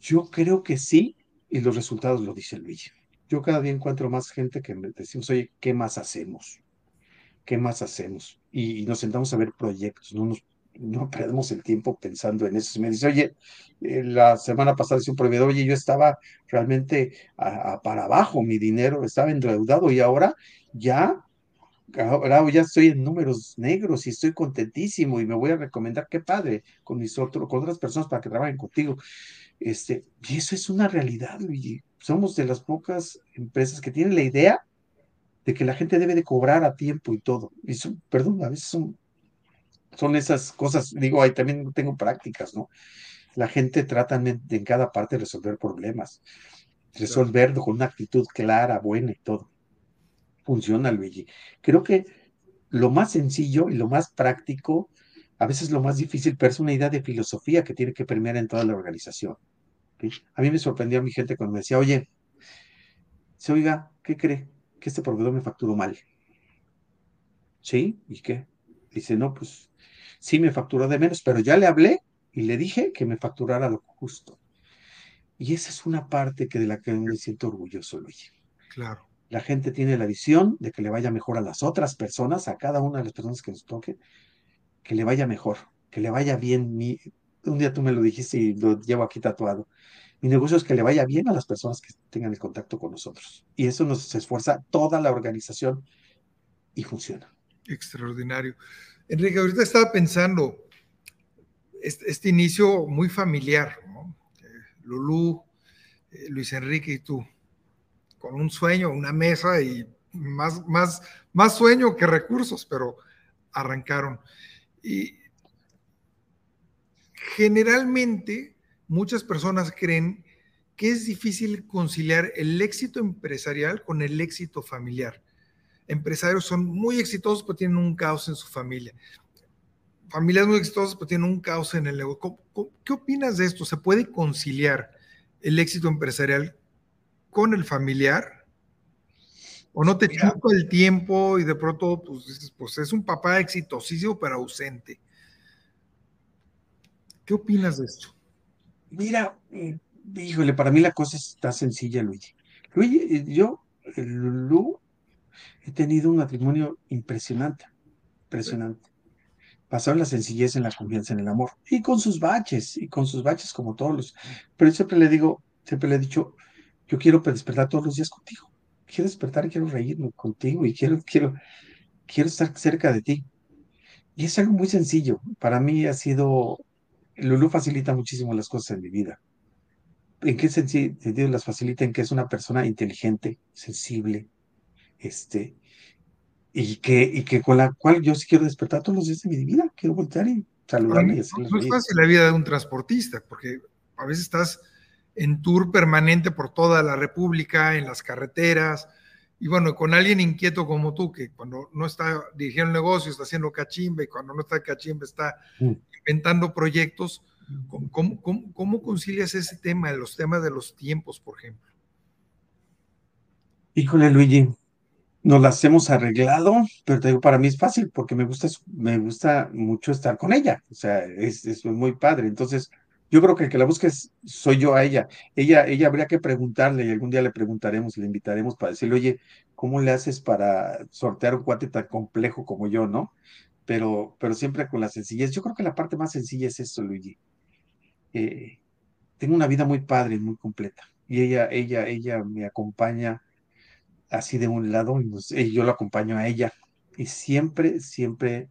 Yo creo que sí, y los resultados lo dice Luigi. Yo cada día encuentro más gente que me decimos, oye, ¿qué más hacemos? ¿Qué más hacemos? Y, nos sentamos a ver proyectos, no nos no perdemos el tiempo pensando en eso. me dice, oye, eh, la semana pasada hice un proveedor, oye, yo estaba realmente para abajo, mi dinero estaba endeudado y ahora ya, ahora ya estoy en números negros y estoy contentísimo y me voy a recomendar, qué padre, con mis otros, con otras personas para que trabajen contigo. Este, y eso es una realidad, Luigi. Somos de las pocas empresas que tienen la idea de que la gente debe de cobrar a tiempo y todo. Y son, perdón, a veces son son esas cosas, digo, ahí también tengo prácticas, ¿no? La gente trata en, cada parte de resolver problemas, resolverlo con una actitud clara, buena y todo. Funciona, Luigi. Creo que lo más sencillo y lo más práctico, a veces lo más difícil, pero es una idea de filosofía que tiene que permear en toda la organización. A mí me sorprendió a mi gente cuando me decía, oye, se oiga, ¿qué cree? Que este proveedor me facturó mal. ¿Sí? ¿Y qué? Dice, no, pues sí me facturó de menos, pero ya le hablé y le dije que me facturara lo justo. Y esa es una parte que de la que me siento orgulloso, Luigi. Claro. La gente tiene la visión de que le vaya mejor a las otras personas, a cada una de las personas que nos toque, que le vaya mejor, que le vaya bien. Mi... Un día tú me lo dijiste y lo llevo aquí tatuado. Mi negocio es que le vaya bien a las personas que tengan el contacto con nosotros. Y eso nos esfuerza toda la organización y funciona. Extraordinario. Enrique, ahorita estaba pensando, este, este inicio muy familiar, ¿no? Eh, Lulú, eh, Luis Enrique y tú, con un sueño, una mesa y más, más, más sueño que recursos, pero arrancaron. Y generalmente muchas personas creen que es difícil conciliar el éxito empresarial con el éxito familiar empresarios son muy exitosos, pero tienen un caos en su familia. Familias muy exitosas, pero tienen un caos en el negocio. ¿Qué opinas de esto? ¿Se puede conciliar el éxito empresarial con el familiar? ¿O no te chupa el tiempo y de pronto pues, pues es un papá exitosísimo pero ausente? ¿Qué opinas de esto? Mira, eh, híjole, para mí la cosa está sencilla, Luigi. Luigi, eh, yo, Lu, he tenido un matrimonio impresionante, impresionante. Basado en la sencillez, en la confianza, en el amor. Y con sus baches, y con sus baches como todos los. Pero yo siempre le digo, siempre le he dicho, yo quiero despertar todos los días contigo. Quiero despertar, quiero reírme contigo y quiero, quiero, quiero estar cerca de ti. Y es algo muy sencillo. Para mí ha sido, Lulu facilita muchísimo las cosas en mi vida. ¿En qué sentido las facilita? En que es una persona inteligente, sensible, este, y que, y que con la cual yo sí quiero despertar todos los días de mi vida, quiero voltear y saludarle. no, no es fácil la vida de un transportista, porque a veces estás en tour permanente por toda la República, en las carreteras, y bueno, con alguien inquieto como tú, que cuando no está dirigiendo el negocio está haciendo cachimba, y cuando no está cachimba está mm. inventando proyectos, ¿Cómo, cómo, cómo concilias ese tema, los temas de los tiempos, por ejemplo? Híjole, Luigi, nos las hemos arreglado, pero te digo, para mí es fácil porque me gusta, me gusta mucho estar con ella. O sea, es, es muy padre. Entonces, yo creo que el que la busques soy yo a ella. Ella, ella habría que preguntarle y algún día le preguntaremos, le invitaremos para decirle, oye, ¿cómo le haces para sortear un cuate tan complejo como yo, no? Pero, pero siempre con la sencillez. Yo creo que la parte más sencilla es esto, Luigi. Eh, tengo una vida muy padre, muy completa. Y ella, ella, ella me acompaña así de un lado y yo lo acompaño a ella. Y siempre, siempre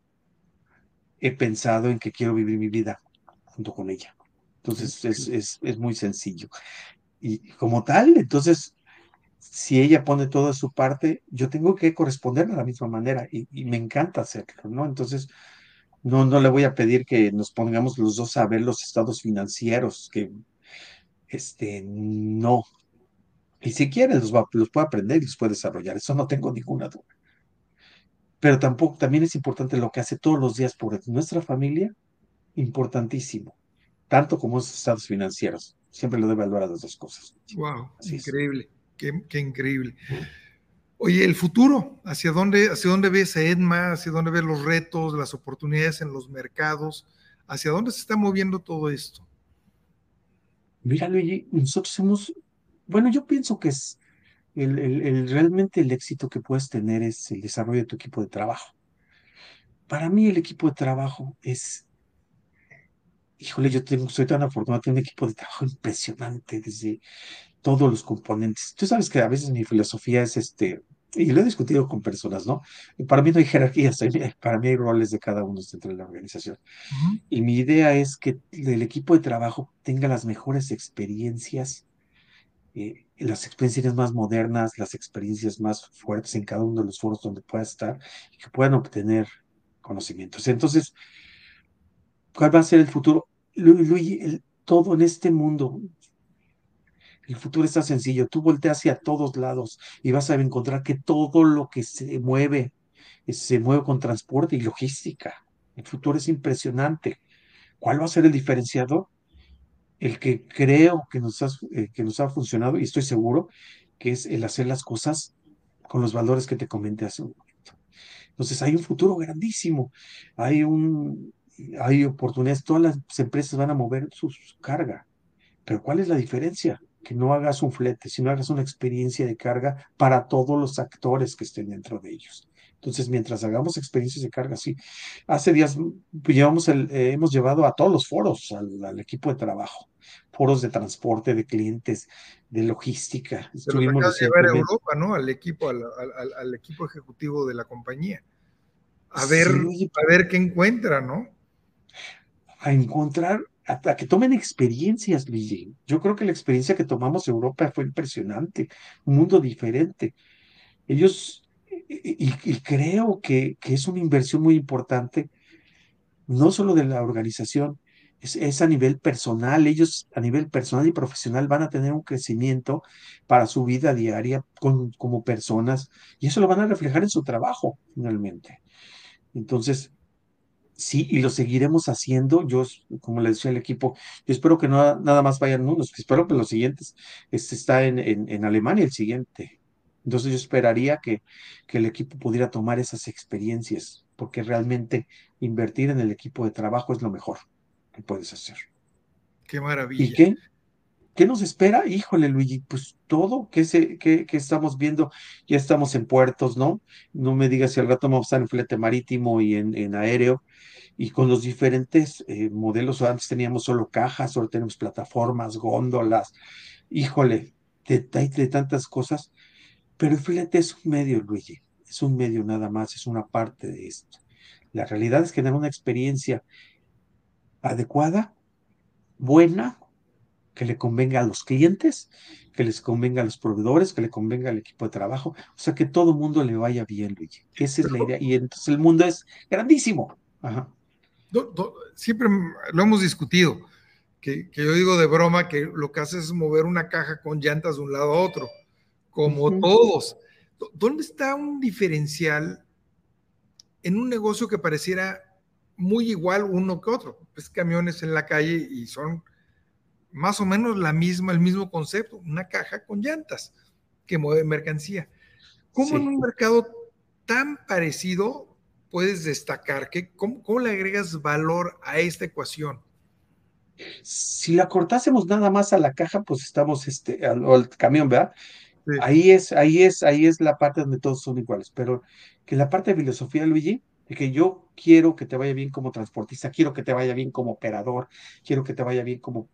he pensado en que quiero vivir mi vida junto con ella. Entonces es, es, es, muy sencillo. Y como tal, entonces, si ella pone toda su parte, yo tengo que corresponder de la misma manera y, y, me encanta hacerlo, ¿no? Entonces, no, no le voy a pedir que nos pongamos los dos a ver los estados financieros, que este, no, y si quiere, los, va, los puede aprender y los puede desarrollar. Eso no tengo ninguna duda. Pero tampoco, también es importante lo que hace todos los días por nuestra familia, importantísimo, tanto como esos estados financieros. Siempre lo debe valorar las dos cosas. Wow, Así increíble, qué, qué, increíble. Oye, el futuro, ¿hacia dónde, hacia dónde ves a Edma? ¿Hacia dónde ves los retos, las oportunidades en los mercados? ¿Hacia dónde se está moviendo todo esto? Mira, Luigi, nosotros hemos bueno, yo pienso que es el, el, el, realmente el éxito que puedes tener es el desarrollo de tu equipo de trabajo. Para mí el equipo de trabajo es, híjole, yo tengo, soy tan afortunado, tengo un equipo de trabajo impresionante desde todos los componentes. Tú sabes que a veces mi filosofía es este, y lo he discutido con personas, ¿no? Para mí no hay jerarquías, para mí hay roles de cada uno dentro de la organización. Uh -huh. Y mi idea es que el equipo de trabajo tenga las mejores experiencias eh, las experiencias más modernas, las experiencias más fuertes en cada uno de los foros donde pueda estar y que puedan obtener conocimientos. Entonces, ¿cuál va a ser el futuro? Luigi, todo en este mundo, el futuro está sencillo. Tú volteas hacia todos lados y vas a encontrar que todo lo que se mueve, se mueve con transporte y logística. El futuro es impresionante. ¿Cuál va a ser el diferenciador? el que creo que nos, ha, eh, que nos ha funcionado, y estoy seguro, que es el hacer las cosas con los valores que te comenté hace un momento. Entonces hay un futuro grandísimo, hay, un, hay oportunidades, todas las empresas van a mover su, carga, pero ¿cuál es la diferencia? Que no hagas un flete, sino hagas una experiencia de carga para todos los actores que estén dentro de ellos. Entonces, mientras hagamos experiencias de carga, sí. Hace días pues, llevamos el, eh, hemos llevado a todos los foros, al, al, equipo de trabajo, foros de transporte, de clientes, de logística. Pero Estuvimos de llevar a Europa, ¿no? Al equipo, al, al, al, equipo ejecutivo de la compañía. A ver, sí. a ver qué encuentra, ¿no? A encontrar, a, que tomen experiencias, Luigi. Yo creo que la experiencia que tomamos en Europa fue impresionante, un mundo diferente. Ellos y, creo que, que, es una inversión muy importante, no solo de la organización, es, a nivel personal, ellos a nivel personal y profesional van a tener un crecimiento para su vida diaria como personas y eso lo van a reflejar en su trabajo finalmente. Entonces, sí, y lo seguiremos haciendo. Yo, como le decía al equipo, yo espero que no nada más vayan unos, espero que los siguientes, este está en, en, en Alemania el siguiente, entonces yo esperaría que, que, el equipo pudiera tomar esas experiencias, porque realmente invertir en el equipo de trabajo es lo mejor que puedes hacer. Qué maravilla. ¿Y qué? ¿Qué nos espera? Híjole, Luigi, pues todo que, se, que, que estamos viendo, ya estamos en puertos, ¿no? No me digas si al rato vamos a estar en flete marítimo y en, en aéreo, y con los diferentes eh, modelos, antes teníamos solo cajas, ahora tenemos plataformas, góndolas, híjole, de, de tantas cosas pero el flete es un medio, Luigi, es un medio nada más, es una parte de esto. La realidad es tener una experiencia adecuada, buena, que le convenga a los clientes, que les convenga a los proveedores, que le convenga al equipo de trabajo, o sea, que todo el mundo le vaya bien, Luigi. Esa es la idea. Y entonces el mundo es grandísimo. Ajá. Do, do, siempre lo hemos discutido, que, que, yo digo de broma que lo que hace es mover una caja con llantas de un lado a otro como uh -huh. todos. ¿Dónde está un diferencial en un negocio que pareciera muy igual uno que otro. Pues camiones en la calle y son más o menos la misma, el mismo concepto, una caja con llantas que mueve mercancía. ¿Cómo en un mercado tan parecido puedes destacar? que cómo, le agregas valor a esta ecuación? Si la cortásemos nada más a la caja, pues estamos, este, al, camión, ¿verdad? Ahí es, ahí es, ahí es la parte donde todos son iguales. Pero que la parte de filosofía, Luigi, de que yo quiero que te vaya bien como transportista, quiero que te vaya bien como operador, quiero que te vaya bien como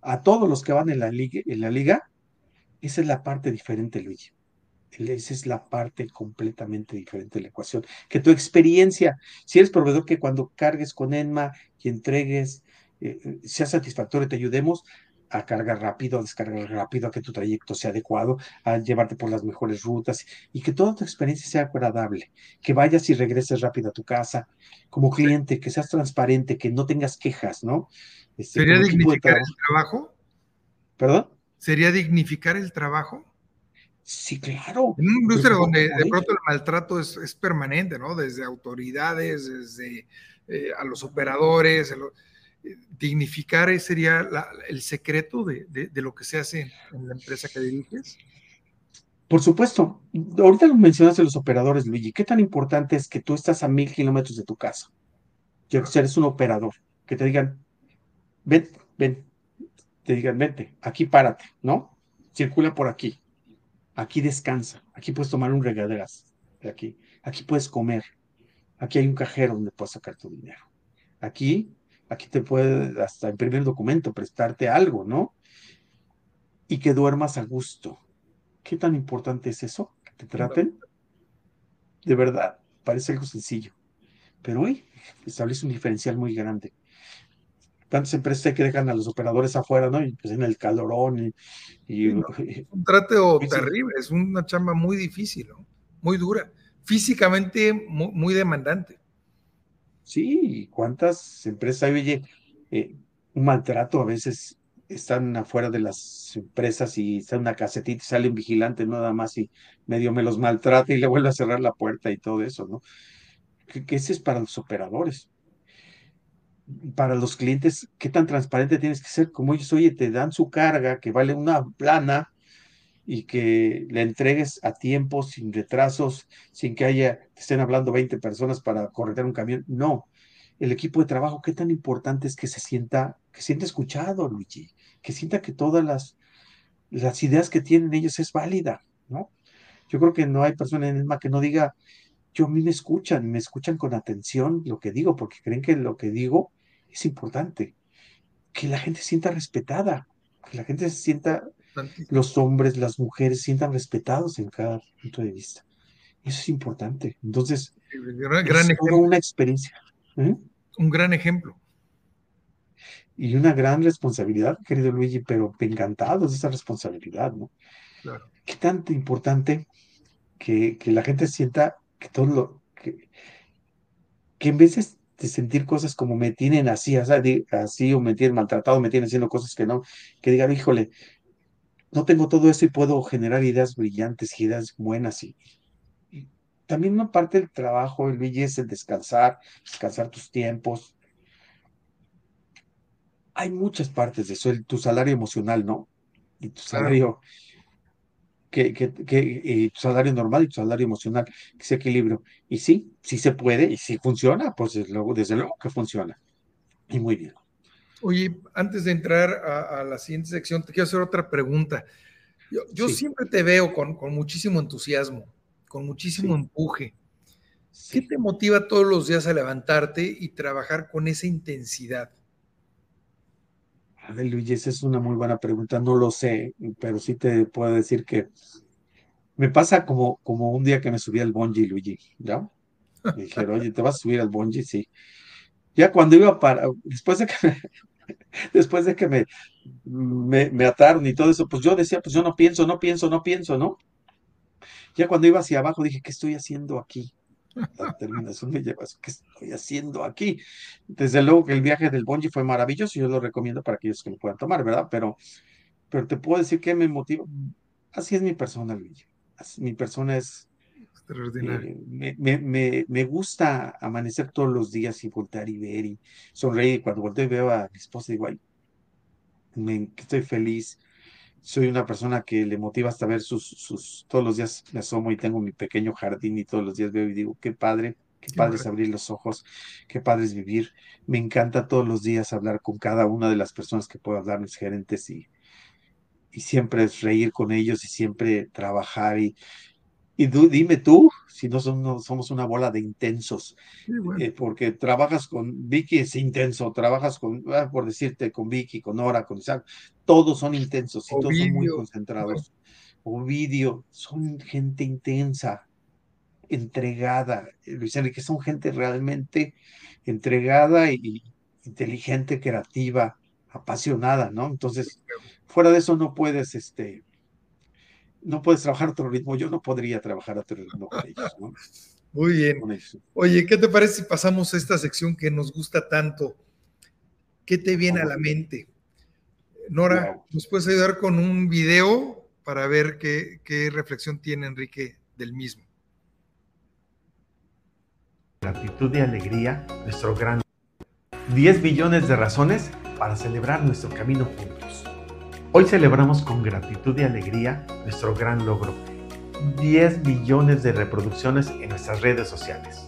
a todos los que van en la liga, en la liga esa es la parte diferente, Luigi. Esa es la parte completamente diferente de la ecuación. Que tu experiencia, si eres proveedor, que cuando cargues con ENMA y entregues, eh, eh, sea satisfactorio, te ayudemos a cargar rápido, a descargar rápido, a que tu trayecto sea adecuado, a llevarte por las mejores rutas y que toda tu experiencia sea agradable, que vayas y regreses rápido a tu casa, como cliente, que seas transparente, que no tengas quejas, ¿no? Este, ¿Sería dignificar el trabajo? ¿Perdón? ¿Sería dignificar el trabajo? Sí, claro. En una industria donde de pronto el maltrato es, permanente, ¿no? Desde autoridades, desde eh, a los operadores, eh, dignificar sería el secreto de, lo que se hace en la empresa que diriges. Por supuesto. Ahorita lo mencionaste los operadores, Luigi. ¿Qué tan importante es que tú estás a mil kilómetros de tu casa? Que eres un operador. Que te digan, ven, ven. Te digan, vente, aquí párate, ¿no? Circula por aquí Aquí descansa, aquí puedes tomar un regaderas, de aquí, aquí puedes comer, aquí hay un cajero donde puedes sacar tu dinero. Aquí, aquí te puede hasta imprimir documento, prestarte algo, ¿no? Y que duermas a gusto. ¿Qué tan importante es eso? Que te traten. De verdad, parece algo sencillo. Pero hoy establece un diferencial muy grande tantas empresas hay que dejan a los operadores afuera, ¿no? Y pues en el calorón y... un trato terrible, es una chamba muy difícil, ¿no? Muy dura, físicamente muy, demandante. Sí, ¿cuántas empresas hay? Oye, eh, un maltrato a veces están afuera de las empresas y está una casetita y sale un vigilante nada más y medio me los maltrata y le vuelve a cerrar la puerta y todo eso, ¿no? Que, que ese es para los operadores para los clientes, qué tan transparente tienes que ser, como ellos, oye, te dan su carga que vale una plana y que la entregues a tiempo, sin retrasos, sin que haya, te estén hablando 20 personas para correr un camión. No, el equipo de trabajo, qué tan importante es que se sienta, que sienta escuchado, Luigi, que sienta que todas las, las ideas que tienen ellos es válida, ¿no? Yo creo que no hay persona en el que no diga, yo a mí me escuchan, me escuchan con atención lo que digo, porque creen que lo que digo es importante. Que la gente sienta respetada, que la gente se sienta, los hombres, las mujeres sientan respetados en cada punto de vista. Eso es importante. Entonces, gran, es una experiencia. ¿eh? Un gran ejemplo. Y una gran responsabilidad, querido Luigi, pero encantados de esa responsabilidad, ¿no? Claro. Qué tanto importante que, que la gente sienta que todo lo que, que en veces de sentir cosas como me tienen así, así o me tienen maltratado, me tienen haciendo cosas que no, que digan, híjole, no tengo todo eso y puedo generar ideas brillantes y ideas buenas. Y, también una parte del trabajo, el es el descansar, descansar tus tiempos. Hay muchas partes de eso, el, tu salario emocional, ¿no? Y tu salario, que, que, que tu salario normal y tu salario emocional, que ese equilibrio. Y sí, sí se puede y si funciona, pues desde luego, desde luego que funciona. Y muy bien. Oye, antes de entrar a, la siguiente sección, te quiero hacer otra pregunta. Yo, siempre te veo con, con, muchísimo entusiasmo, con muchísimo empuje. ¿Qué te motiva todos los días a levantarte y trabajar con esa intensidad? A ver, Luis, esa es una muy buena pregunta. No lo sé, pero sí te puedo decir que me pasa como, como un día que me subí al bungee, Luigi, ¿ya? Me dijeron, oye, ¿te vas a subir al bungee? Sí. Ya cuando iba para, después de que después de que me, me, me, ataron y todo eso, pues yo decía, pues yo no pienso, no pienso, no pienso, ¿no? Ya cuando iba hacia abajo dije, ¿qué estoy haciendo aquí? la terminación me lleva ¿qué estoy haciendo aquí? Desde luego que el viaje del Bonji fue maravilloso y yo lo recomiendo para aquellos que lo puedan tomar, ¿verdad? Pero, pero te puedo decir que me motiva. Así es mi persona, Luigi. mi persona es Eh, me, me, me, gusta amanecer todos los días y voltear y ver y sonreír. Cuando volteo y veo a mi esposa, digo, ay, me, estoy feliz. Soy una persona que le motiva hasta ver sus, sus, todos los días me asomo y tengo mi pequeño jardín y todos los días veo y digo, qué padre, qué, padre es abrir los ojos, qué padre es vivir. Me encanta todos los días hablar con cada una de las personas que puedo hablar, mis gerentes y, y siempre es reír con ellos y siempre trabajar y, y dime tú si no, somos una bola de intensos, eh, porque trabajas con Vicky es intenso, trabajas con, ah, por decirte, con Vicky, con Nora, con Isaac, todos son intensos y todos son muy concentrados. Ovidio, son gente intensa, entregada. Eh, Luis Enrique, son gente realmente entregada y inteligente, creativa, apasionada, ¿no? Entonces, fuera de eso no puedes, este, no puedes trabajar a otro ritmo. Yo no podría trabajar a otro ritmo con ellos, ¿no? Muy bien. Oye, ¿qué te parece si pasamos a esta sección que nos gusta tanto? ¿Qué te viene a la mente? Nora, ¿nos puedes ayudar con un video para ver qué, qué reflexión tiene Enrique del mismo? Gratitud y alegría, nuestro gran... 10 billones de razones para celebrar nuestro camino juntos. Hoy celebramos con gratitud y alegría nuestro gran logro, 10 millones de reproducciones en nuestras redes sociales.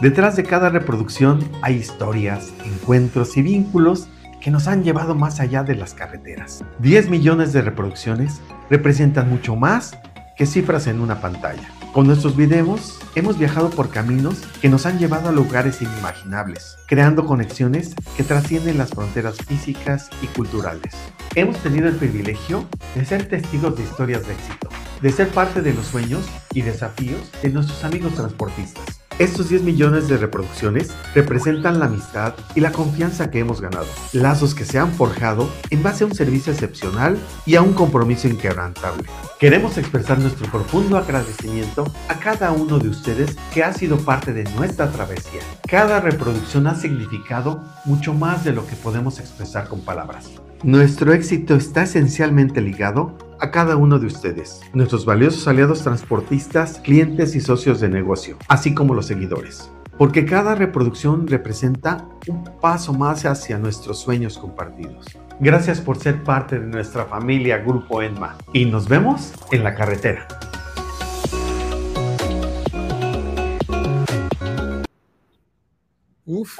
Detrás de cada reproducción hay historias, encuentros y vínculos que nos han llevado más allá de las carreteras. 10 millones de reproducciones representan mucho más que cifras en una pantalla. Con nuestros videos hemos viajado por caminos que nos han llevado a lugares inimaginables, creando conexiones que trascienden las fronteras físicas y culturales. Hemos tenido el privilegio de ser testigos de historias de éxito, de ser parte de los sueños y desafíos de nuestros amigos transportistas estos 10 millones de reproducciones representan la amistad y la confianza que hemos ganado, lazos que se han forjado en base a un servicio excepcional y a un compromiso inquebrantable. Queremos expresar nuestro profundo agradecimiento a cada uno de ustedes que ha sido parte de nuestra travesía. Cada reproducción ha significado mucho más de lo que podemos expresar con palabras. Nuestro éxito está esencialmente ligado a cada uno de ustedes, nuestros valiosos aliados transportistas, clientes y socios de negocio, así como los seguidores. Porque cada reproducción representa un paso más hacia nuestros sueños compartidos. Gracias por ser parte de nuestra familia Grupo Enma y nos vemos en la carretera. Uf.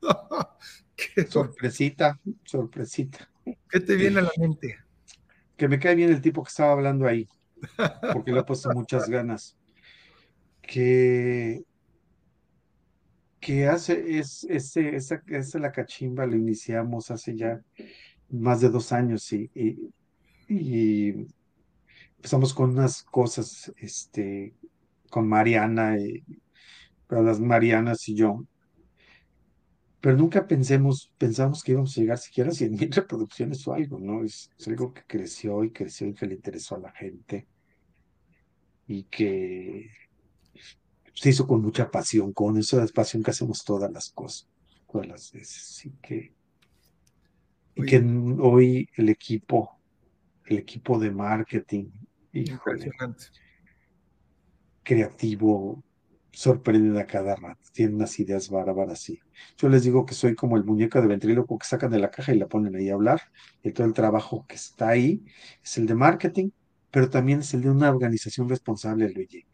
Qué sorpresita, sorpresita. ¿Qué te viene a la mente? Que me cae bien el tipo que estaba hablando ahí, porque le ha puesto muchas ganas. Que, que hace, es, ese, esa, esa la cachimba lo iniciamos hace ya más de dos años y, y, empezamos con unas cosas, este, con Mariana, y, las Marianas y yo, pero nunca pensemos, pensamos que íbamos a llegar siquiera a 100 mil reproducciones o algo, ¿no? Es, algo que creció y creció y que le interesó a la gente. Y que se hizo con mucha pasión, con esa pasión que hacemos todas las cosas, todas las veces, y que, y que hoy el equipo, el equipo de marketing, creativo, sorprenden a cada rato, tienen unas ideas bárbaras y yo les digo que soy como el muñeco de ventríloco que sacan de la caja y la ponen ahí a hablar y todo el trabajo que está ahí es el de marketing, pero también es el de una organización responsable, Luigi.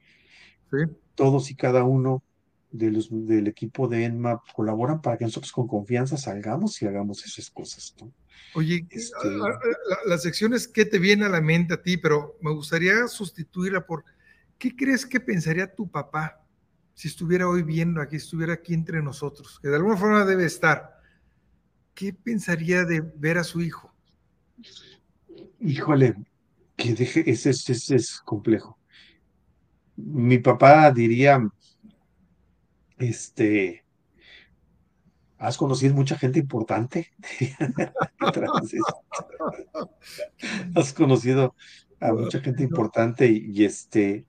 Todos y cada uno de los, del equipo de ENMA colaboran para que nosotros con confianza salgamos y hagamos esas cosas. Oye, este la, sección es ¿qué te viene a la mente a ti? Pero me gustaría sustituirla por ¿qué crees que pensaría tu papá si estuviera hoy viendo aquí, estuviera aquí entre nosotros, que de alguna forma debe estar, ¿qué pensaría de ver a su hijo? Híjole, que deje, ese es, es, complejo. Mi papá diría, este, has conocido mucha gente importante. has conocido a mucha gente importante y este,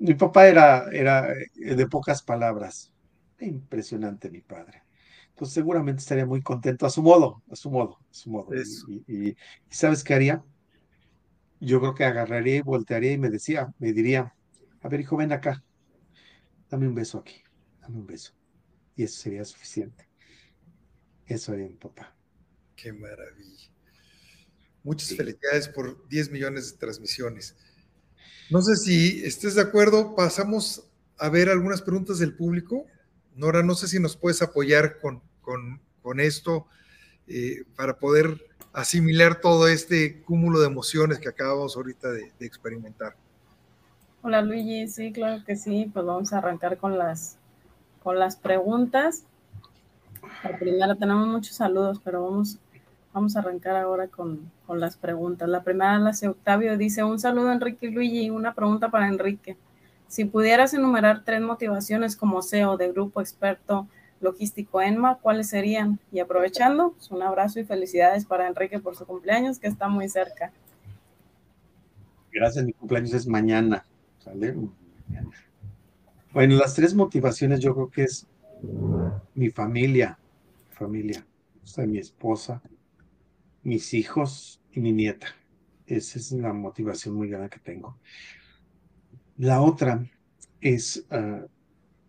mi papá era, era eh, de pocas palabras. Impresionante mi padre. Entonces seguramente estaría muy contento a su modo, a su modo, a su modo. Y, ¿sabes qué haría? Yo creo que agarraría y voltearía y me decía, me diría, a ver hijo, ven acá. dame un beso aquí, dame un beso. Y eso sería suficiente. Eso haría mi papá. Qué maravilla. Muchas felicidades por 10 millones de transmisiones. No sé si estés de acuerdo, pasamos a ver algunas preguntas del público. Nora, no sé si nos puedes apoyar con, con, esto eh, para poder asimilar todo este cúmulo de emociones que acabamos ahorita de, experimentar. Hola Luigi, sí, claro que sí, pues vamos a arrancar con las, con las preguntas. La primera, tenemos muchos saludos, pero vamos, vamos a arrancar ahora con, con las preguntas. La primera la hace Octavio, dice, un saludo Enrique y Luigi, una pregunta para Enrique. Si pudieras enumerar tres motivaciones como CEO de Grupo Experto Logístico ENMA, ¿cuáles serían? Y aprovechando, pues, un abrazo y felicidades para Enrique por su cumpleaños, que está muy cerca. Gracias, mi cumpleaños es mañana. Bueno, las tres motivaciones yo creo que es mi familia, familia, o sea, mi esposa, mis hijos y mi nieta. Esa es la motivación muy grande que tengo. La otra es ah,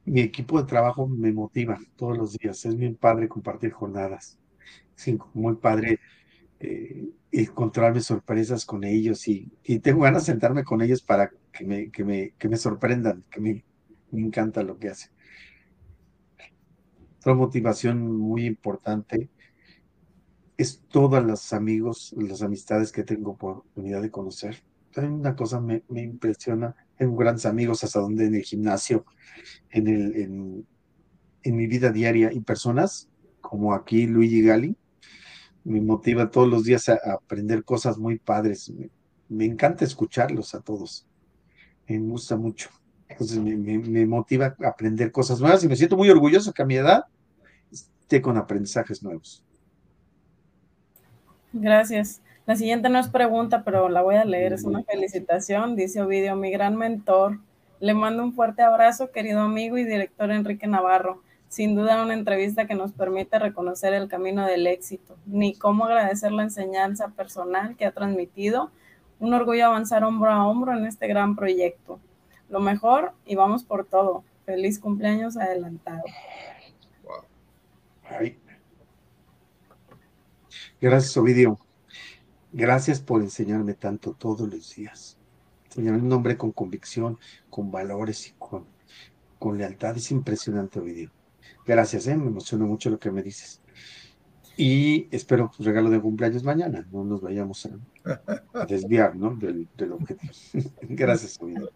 mi equipo de trabajo me motiva todos los días. Es muy padre compartir jornadas. Es muy padre eh, encontrarme sorpresas con ellos y, tengo ganas de sentarme con ellos para que me, que me, que me sorprendan, que me, me encanta lo que hacen. Otra motivación muy importante es todas los amigos, las amistades que tengo oportunidad de conocer. Una cosa me, me impresiona tengo grandes amigos hasta donde en el gimnasio, en, el, en, mi vida diaria y personas como aquí Luigi Gali, me motiva todos los días a, aprender cosas muy padres. Me, encanta escucharlos a todos. Me gusta mucho. Entonces me, me, motiva a aprender cosas nuevas y me siento muy orgulloso que a mi edad esté con aprendizajes nuevos. Gracias. La siguiente no es pregunta, pero la voy a leer. Es una felicitación. Dice Ovidio, mi gran mentor. Le mando un fuerte abrazo, querido amigo y director Enrique Navarro. Sin duda una entrevista que nos permite reconocer el camino del éxito, ni cómo agradecer la enseñanza personal que ha transmitido. Un orgullo avanzar hombro a hombro en este gran proyecto. Lo mejor y vamos por todo. Feliz cumpleaños adelantado. Gracias, Ovidio. Gracias por enseñarme tanto todos los días. Enseñarme un hombre con convicción, con valores y con, con lealtad. Es impresionante día. Gracias, ¿eh? me emociona mucho lo que me dices. Y espero tu regalo de cumpleaños mañana. No nos vayamos a, desviar ¿no? del, objetivo. Gracias, Ovidio.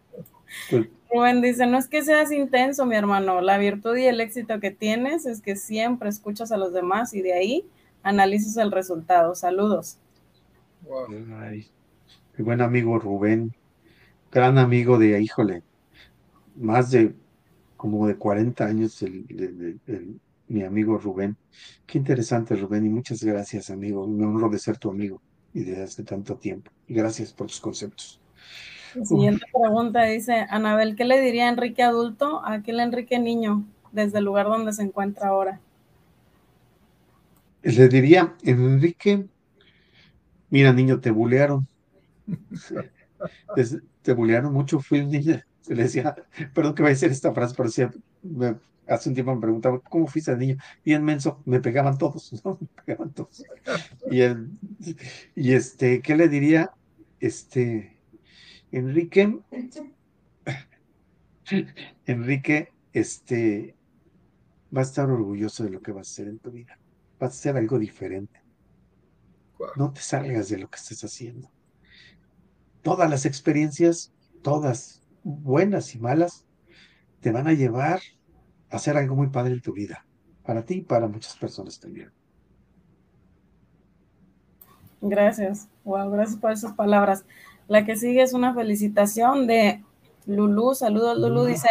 Rubén dice, no es que seas intenso, mi hermano. La virtud y el éxito que tienes es que siempre escuchas a los demás y de ahí analizas el resultado. Saludos. Mi buen amigo Rubén, gran amigo de, híjole, más de como de 40 años mi amigo Rubén. Qué interesante, Rubén, y muchas gracias, amigo. Me honro de ser tu amigo y de hace tanto tiempo. Gracias por tus conceptos. La siguiente pregunta dice, Anabel, ¿qué le diría Enrique adulto a aquel Enrique niño desde el lugar donde se encuentra ahora? Le diría, Enrique, Mira, niño, te bulearon. te bulearon mucho, fui un niño. Le decía, perdón que vaya a decir esta frase, pero decía, hace un tiempo me preguntaba, ¿cómo fuiste de niño? Bien menso, me pegaban todos, ¿no? Me pegaban todos. Y, y este, ¿qué le diría? Este, Enrique, Enrique, este, va a estar orgulloso de lo que va a hacer en tu vida. Va a ser algo diferente. No te salgas de lo que estés haciendo. Todas las experiencias, todas buenas y malas, te van a llevar a hacer algo muy padre en tu vida, para ti y para muchas personas también. Gracias, wow, gracias por esas palabras. La que sigue es una felicitación de Lulu. Saludos, Lulu. Dice: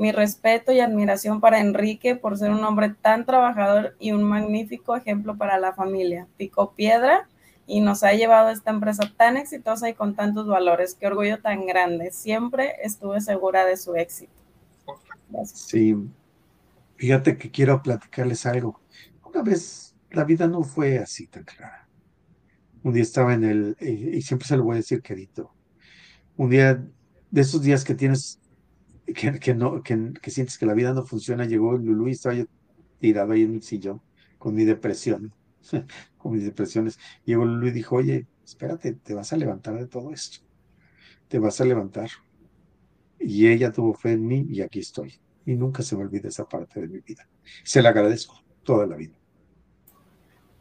Mi respeto y admiración para Enrique por ser un hombre tan trabajador y un magnífico ejemplo para la familia. Pico piedra y nos ha llevado a esta empresa tan exitosa y con tantos valores. Qué orgullo tan grande. Siempre estuve segura de su éxito. Sí, fíjate que quiero platicarles algo. Una vez la vida no fue así tan clara. Un día estaba en el, y siempre se lo voy a decir querido, un día de esos días que tienes que, no, que, sientes que la vida no funciona, llegó Lulú y estaba yo tirado ahí en el sillón con mi depresión, con mis depresiones. Llegó Lulú y dijo, oye, espérate, te vas a levantar de todo esto, te vas a levantar. Y ella tuvo fe en mí y aquí estoy. Y nunca se me olvida esa parte de mi vida. Se la agradezco toda la vida.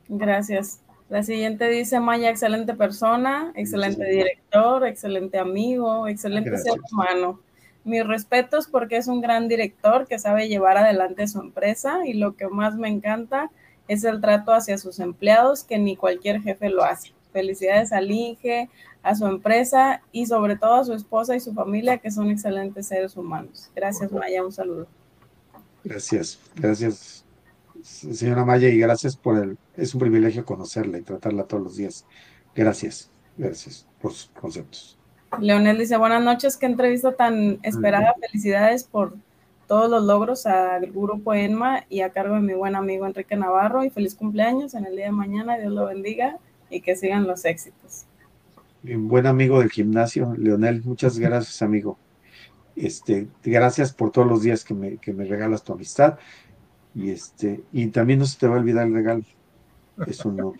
Gracias. La siguiente dice Maya, excelente persona, excelente director, excelente amigo, excelente ser humano. Mis respetos porque es un gran director que sabe llevar adelante su empresa y lo que más me encanta es el trato hacia sus empleados que ni cualquier jefe lo hace. Felicidades al Inge, a su empresa y sobre todo a su esposa y su familia que son excelentes seres humanos. Gracias Maya, un saludo. Gracias, gracias señora Maya, y gracias por el, es un privilegio conocerla y tratarla todos los días. Gracias, gracias por sus conceptos. Leonel dice, buenas noches, qué entrevista tan esperada, felicidades por todos los logros al grupo ENMA y a cargo de mi buen amigo Enrique Navarro y feliz cumpleaños en el día de mañana, Dios lo bendiga y que sigan los éxitos. Buen amigo del gimnasio, Leonel, muchas gracias amigo. Este, gracias por todos los días que me, que me regalas tu amistad y este, y también no se te va a olvidar el regalo. Eso no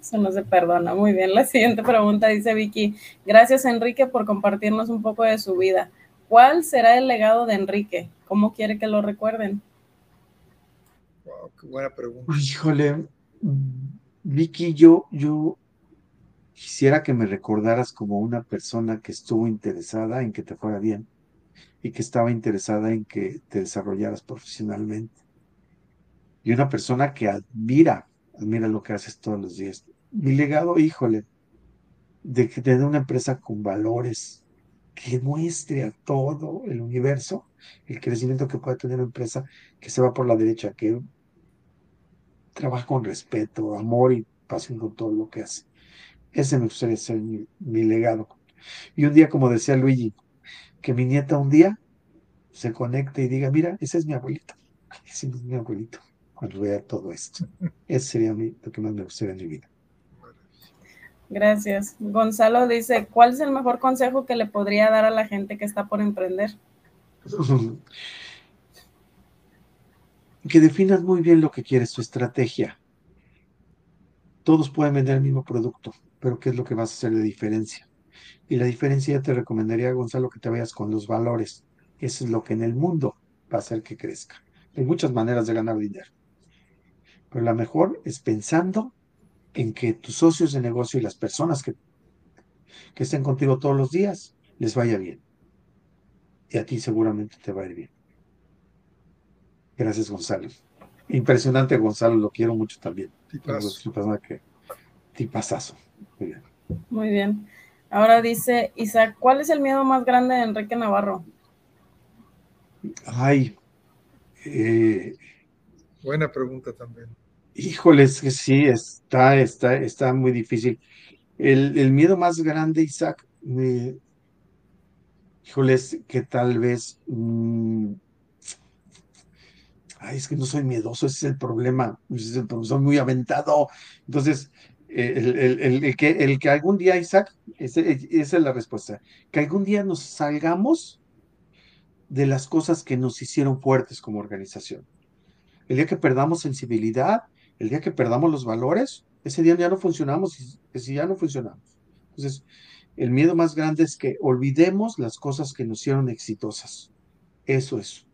Eso no se perdona. Muy bien. La siguiente pregunta dice Vicky. Gracias, Enrique, por compartirnos un poco de su vida. ¿Cuál será el legado de Enrique? ¿Cómo quiere que lo recuerden? Wow, qué buena pregunta. Híjole, Vicky, yo, yo quisiera que me recordaras como una persona que estuvo interesada en que te fuera bien y que estaba interesada en que te desarrollaras profesionalmente. Y una persona que admira, admira lo que haces todos los días. Mi legado, híjole, de que tener una empresa con valores que muestre a todo el universo el crecimiento que puede tener una empresa que se va por la derecha, que trabaja con respeto, amor y pasión con todo lo que hace. Ese me gustaría ser mi, mi legado. Y un día, como decía Luigi, que mi nieta un día se conecte y diga, mira, ese es mi abuelito. Ese es mi abuelito. Cuando vea todo esto. Ese sería lo que más me gustaría en mi vida. Gracias. Gonzalo dice, ¿cuál es el mejor consejo que le podría dar a la gente que está por emprender? que definas muy bien lo que quieres, tu estrategia. Todos pueden vender el mismo producto, pero ¿qué es lo que vas a hacer de diferencia? Y la diferencia te recomendaría, Gonzalo, que te vayas con los valores. Eso es lo que en el mundo va a hacer que crezca. Hay muchas maneras de ganar dinero. Pero la mejor es pensando en que tus socios de negocio y las personas que, que estén contigo todos los días les vaya bien. Y a ti seguramente te va a ir bien. Gracias, Gonzalo. Impresionante, Gonzalo, lo quiero mucho también. Tipazo. que tipazazo. Muy bien. Muy bien. Ahora dice Isaac, ¿cuál es el miedo más grande de Enrique Navarro? Ay. Eh, Buena pregunta también. Híjoles, que sí, está, está, está muy difícil. El, miedo más grande, Isaac, híjoles, que tal vez. Mm, ay, es que no soy miedoso, ese es el problema. Soy muy aventado. Entonces, el, que, el que algún día, Isaac, esa es la respuesta, que algún día nos salgamos de las cosas que nos hicieron fuertes como organización. El día que perdamos sensibilidad, el día que perdamos los valores, ese día ya no funcionamos y ya no funcionamos. Entonces, el miedo más grande es que olvidemos las cosas que nos hicieron exitosas. Eso es.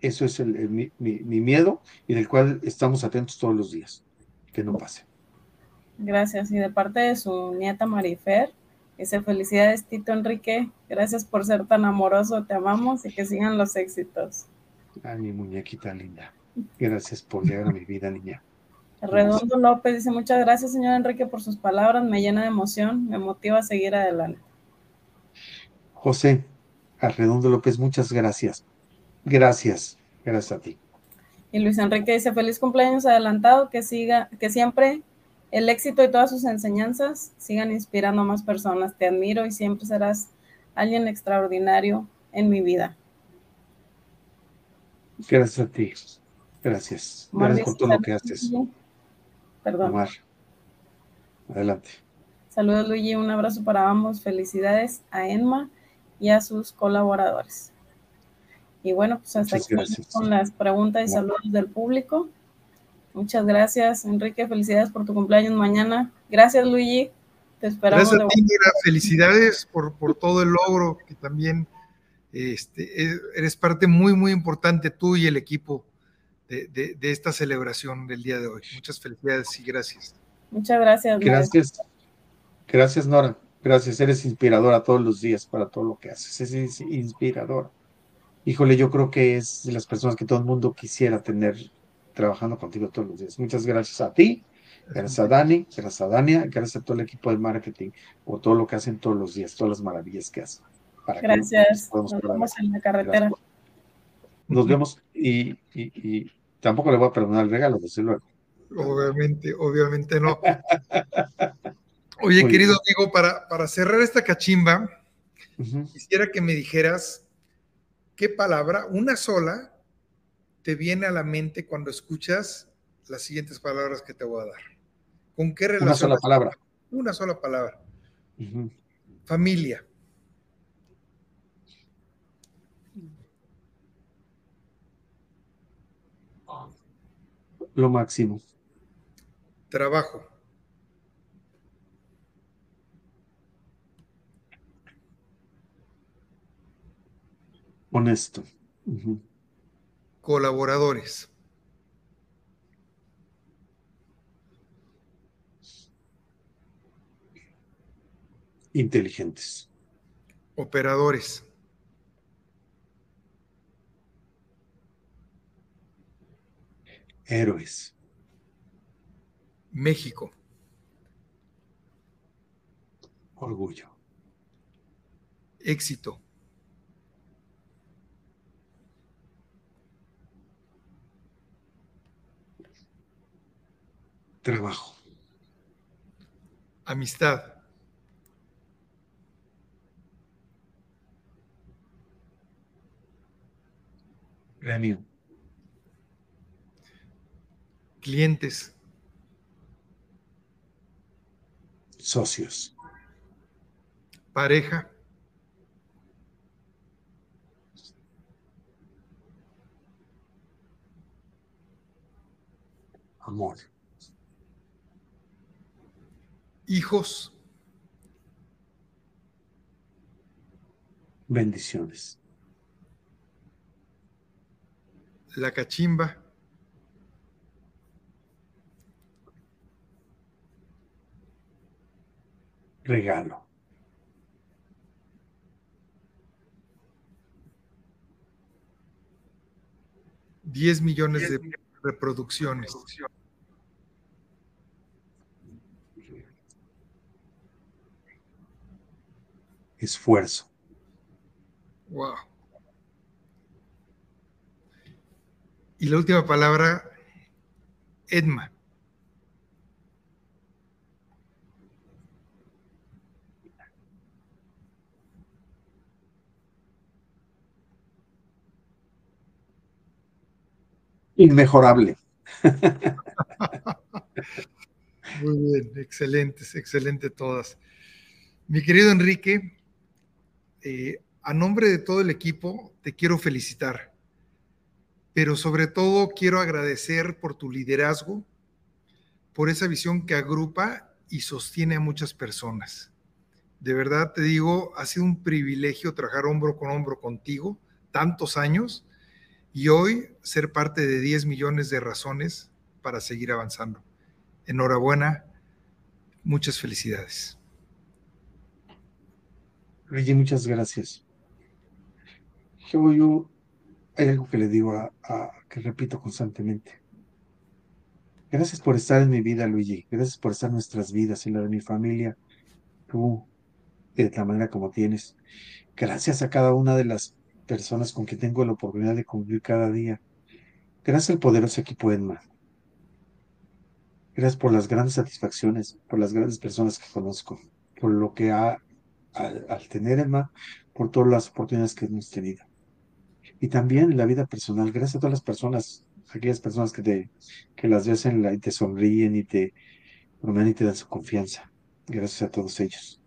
Eso es mi, mi miedo y del cual estamos atentos todos los días. Que no pase. Gracias. Y de parte de su nieta Marifer, dice felicidades Tito Enrique, gracias por ser tan amoroso, te amamos y que sigan los éxitos. Ay, mi muñequita linda. Gracias por llegar a mi vida, niña. Redondo López dice muchas gracias, señor Enrique, por sus palabras, me llena de emoción, me motiva a seguir adelante. José Arredondo López, muchas gracias. Gracias, gracias a ti. Y Luis Enrique dice feliz cumpleaños adelantado, que siga, que siempre el éxito y todas sus enseñanzas sigan inspirando a más personas. Te admiro y siempre serás alguien extraordinario en mi vida. Gracias a ti. Gracias. Gracias por todo lo que haces. Perdón. Omar. Adelante. Saludos, Luigi. Un abrazo para ambos. Felicidades a Enma y a sus colaboradores. Y bueno, pues hasta aquí con las preguntas y saludos del público. Muchas gracias, Enrique. Felicidades por tu cumpleaños mañana. Gracias, Luigi. Te esperamos. Gracias a ti, Felicidades por, por todo el logro que también este, e, eres parte muy, muy importante tú y el equipo de, de, esta celebración del día de hoy. Muchas felicidades y gracias. Muchas gracias. Gracias. Gracias, Nora. Gracias. Eres inspiradora todos los días para todo lo que haces. Es inspiradora híjole, yo creo que es de las personas que todo el mundo quisiera tener trabajando contigo todos los días. Muchas gracias a ti, gracias a Dani, gracias a Dania, gracias a todo el equipo de marketing por todo lo que hacen todos los días, todas las maravillas que hacen. gracias. Nos vemos en la carretera. Nos vemos y, tampoco le voy a perdonar el regalo, desde luego. Obviamente, obviamente no. Oye, querido amigo, para, para cerrar esta cachimba, quisiera que me dijeras ¿qué palabra, una sola, te viene a la mente cuando escuchas las siguientes palabras que te voy a dar? ¿Con qué relación? Una sola palabra. Una sola palabra. Familia. Lo máximo. Trabajo. Honesto. Colaboradores. Inteligentes. Operadores. Héroes. México. Orgullo. Éxito. Trabajo. Amistad. Gremio. Clientes. Socios. Pareja. Amor hijos. Bendiciones. La cachimba. Regalo. Diez millones de reproducciones. esfuerzo. Wow. Y la última palabra, Edma. Inmejorable. Muy bien, excelentes, excelente todas. Mi querido Enrique, eh, a nombre de todo el equipo, te quiero felicitar, pero sobre todo quiero agradecer por tu liderazgo, por esa visión que agrupa y sostiene a muchas personas. De verdad te digo, ha sido un privilegio trabajar hombro con hombro contigo tantos años y hoy ser parte de 10 millones de razones para seguir avanzando. Enhorabuena, muchas felicidades. Luigi, muchas gracias. Yo, yo, hay algo que le digo a, que repito constantemente. Gracias por estar en mi vida, Luigi. Gracias por estar en nuestras vidas, en la de mi familia. Tú, de la manera como tienes. Gracias a cada una de las personas con que tengo la oportunidad de convivir cada día. Gracias al poderoso equipo ENMA. Gracias por las grandes satisfacciones, por las grandes personas que conozco, por lo que ha al, tener Emma por todas las oportunidades que hemos tenido. Y también en la vida personal, gracias a todas las personas, aquellas personas que, te, que las ves y te sonríen y te y te dan su confianza. Gracias a todos ellos.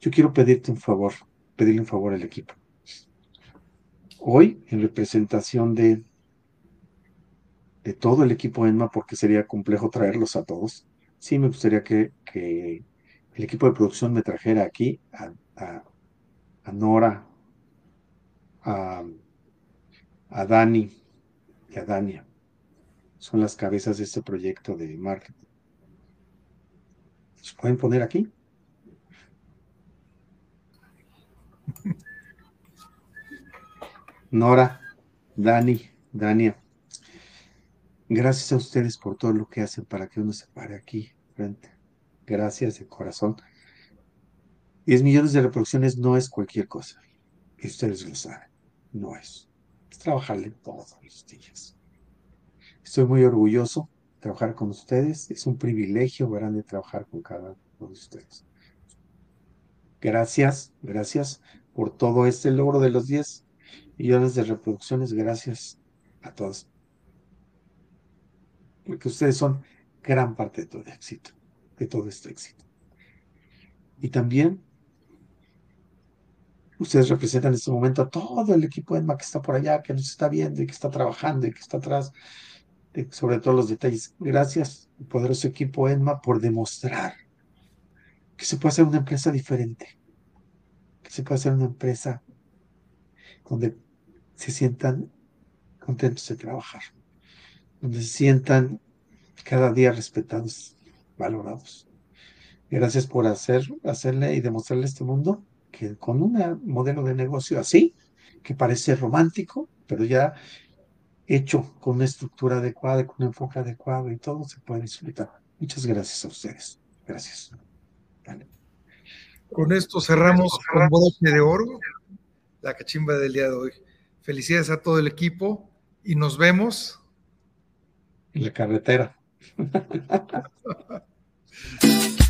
Yo quiero pedirte un favor. pedirle un favor al equipo. Hoy, en representación de, de todo el equipo ENMA, porque sería complejo traerlos a todos, sí me gustaría que, el equipo de producción me trajera aquí a, Nora, a, a Dani y a Dania. Son las cabezas de este proyecto de marketing. ¿Se pueden poner aquí? Nora, Dani, Dania. Gracias a ustedes por todo lo que hacen para que uno se pare aquí frente. Gracias de corazón. 10 millones de reproducciones no es cualquier cosa. Y ustedes lo saben. No es. Es trabajarle todos los días. Estoy muy orgulloso de trabajar con ustedes. Es un privilegio grande trabajar con cada uno de ustedes. Gracias, gracias por todo este logro de los 10 millones de reproducciones. Gracias a todos. Porque ustedes son gran parte de todo el éxito, de todo este éxito. Y también ustedes representan en este momento a todo el equipo ENMA que está por allá, que nos está viendo y que está trabajando y que está atrás, sobre todos los detalles. Gracias, poderoso equipo ENMA, por demostrar que se puede hacer una empresa diferente, que se puede hacer una empresa donde se sientan contentos de trabajar, donde se sientan cada día respetados, valorados. Gracias por hacer, hacerle y demostrarle a este mundo que con un modelo de negocio así, que parece romántico, pero ya hecho con una estructura adecuada, con un enfoque adecuado y todo, se puede disfrutar. Muchas gracias a ustedes. Gracias. Con esto cerramos con de oro la cachimba del día de hoy. Felicidades a todo el equipo y nos vemos en la carretera.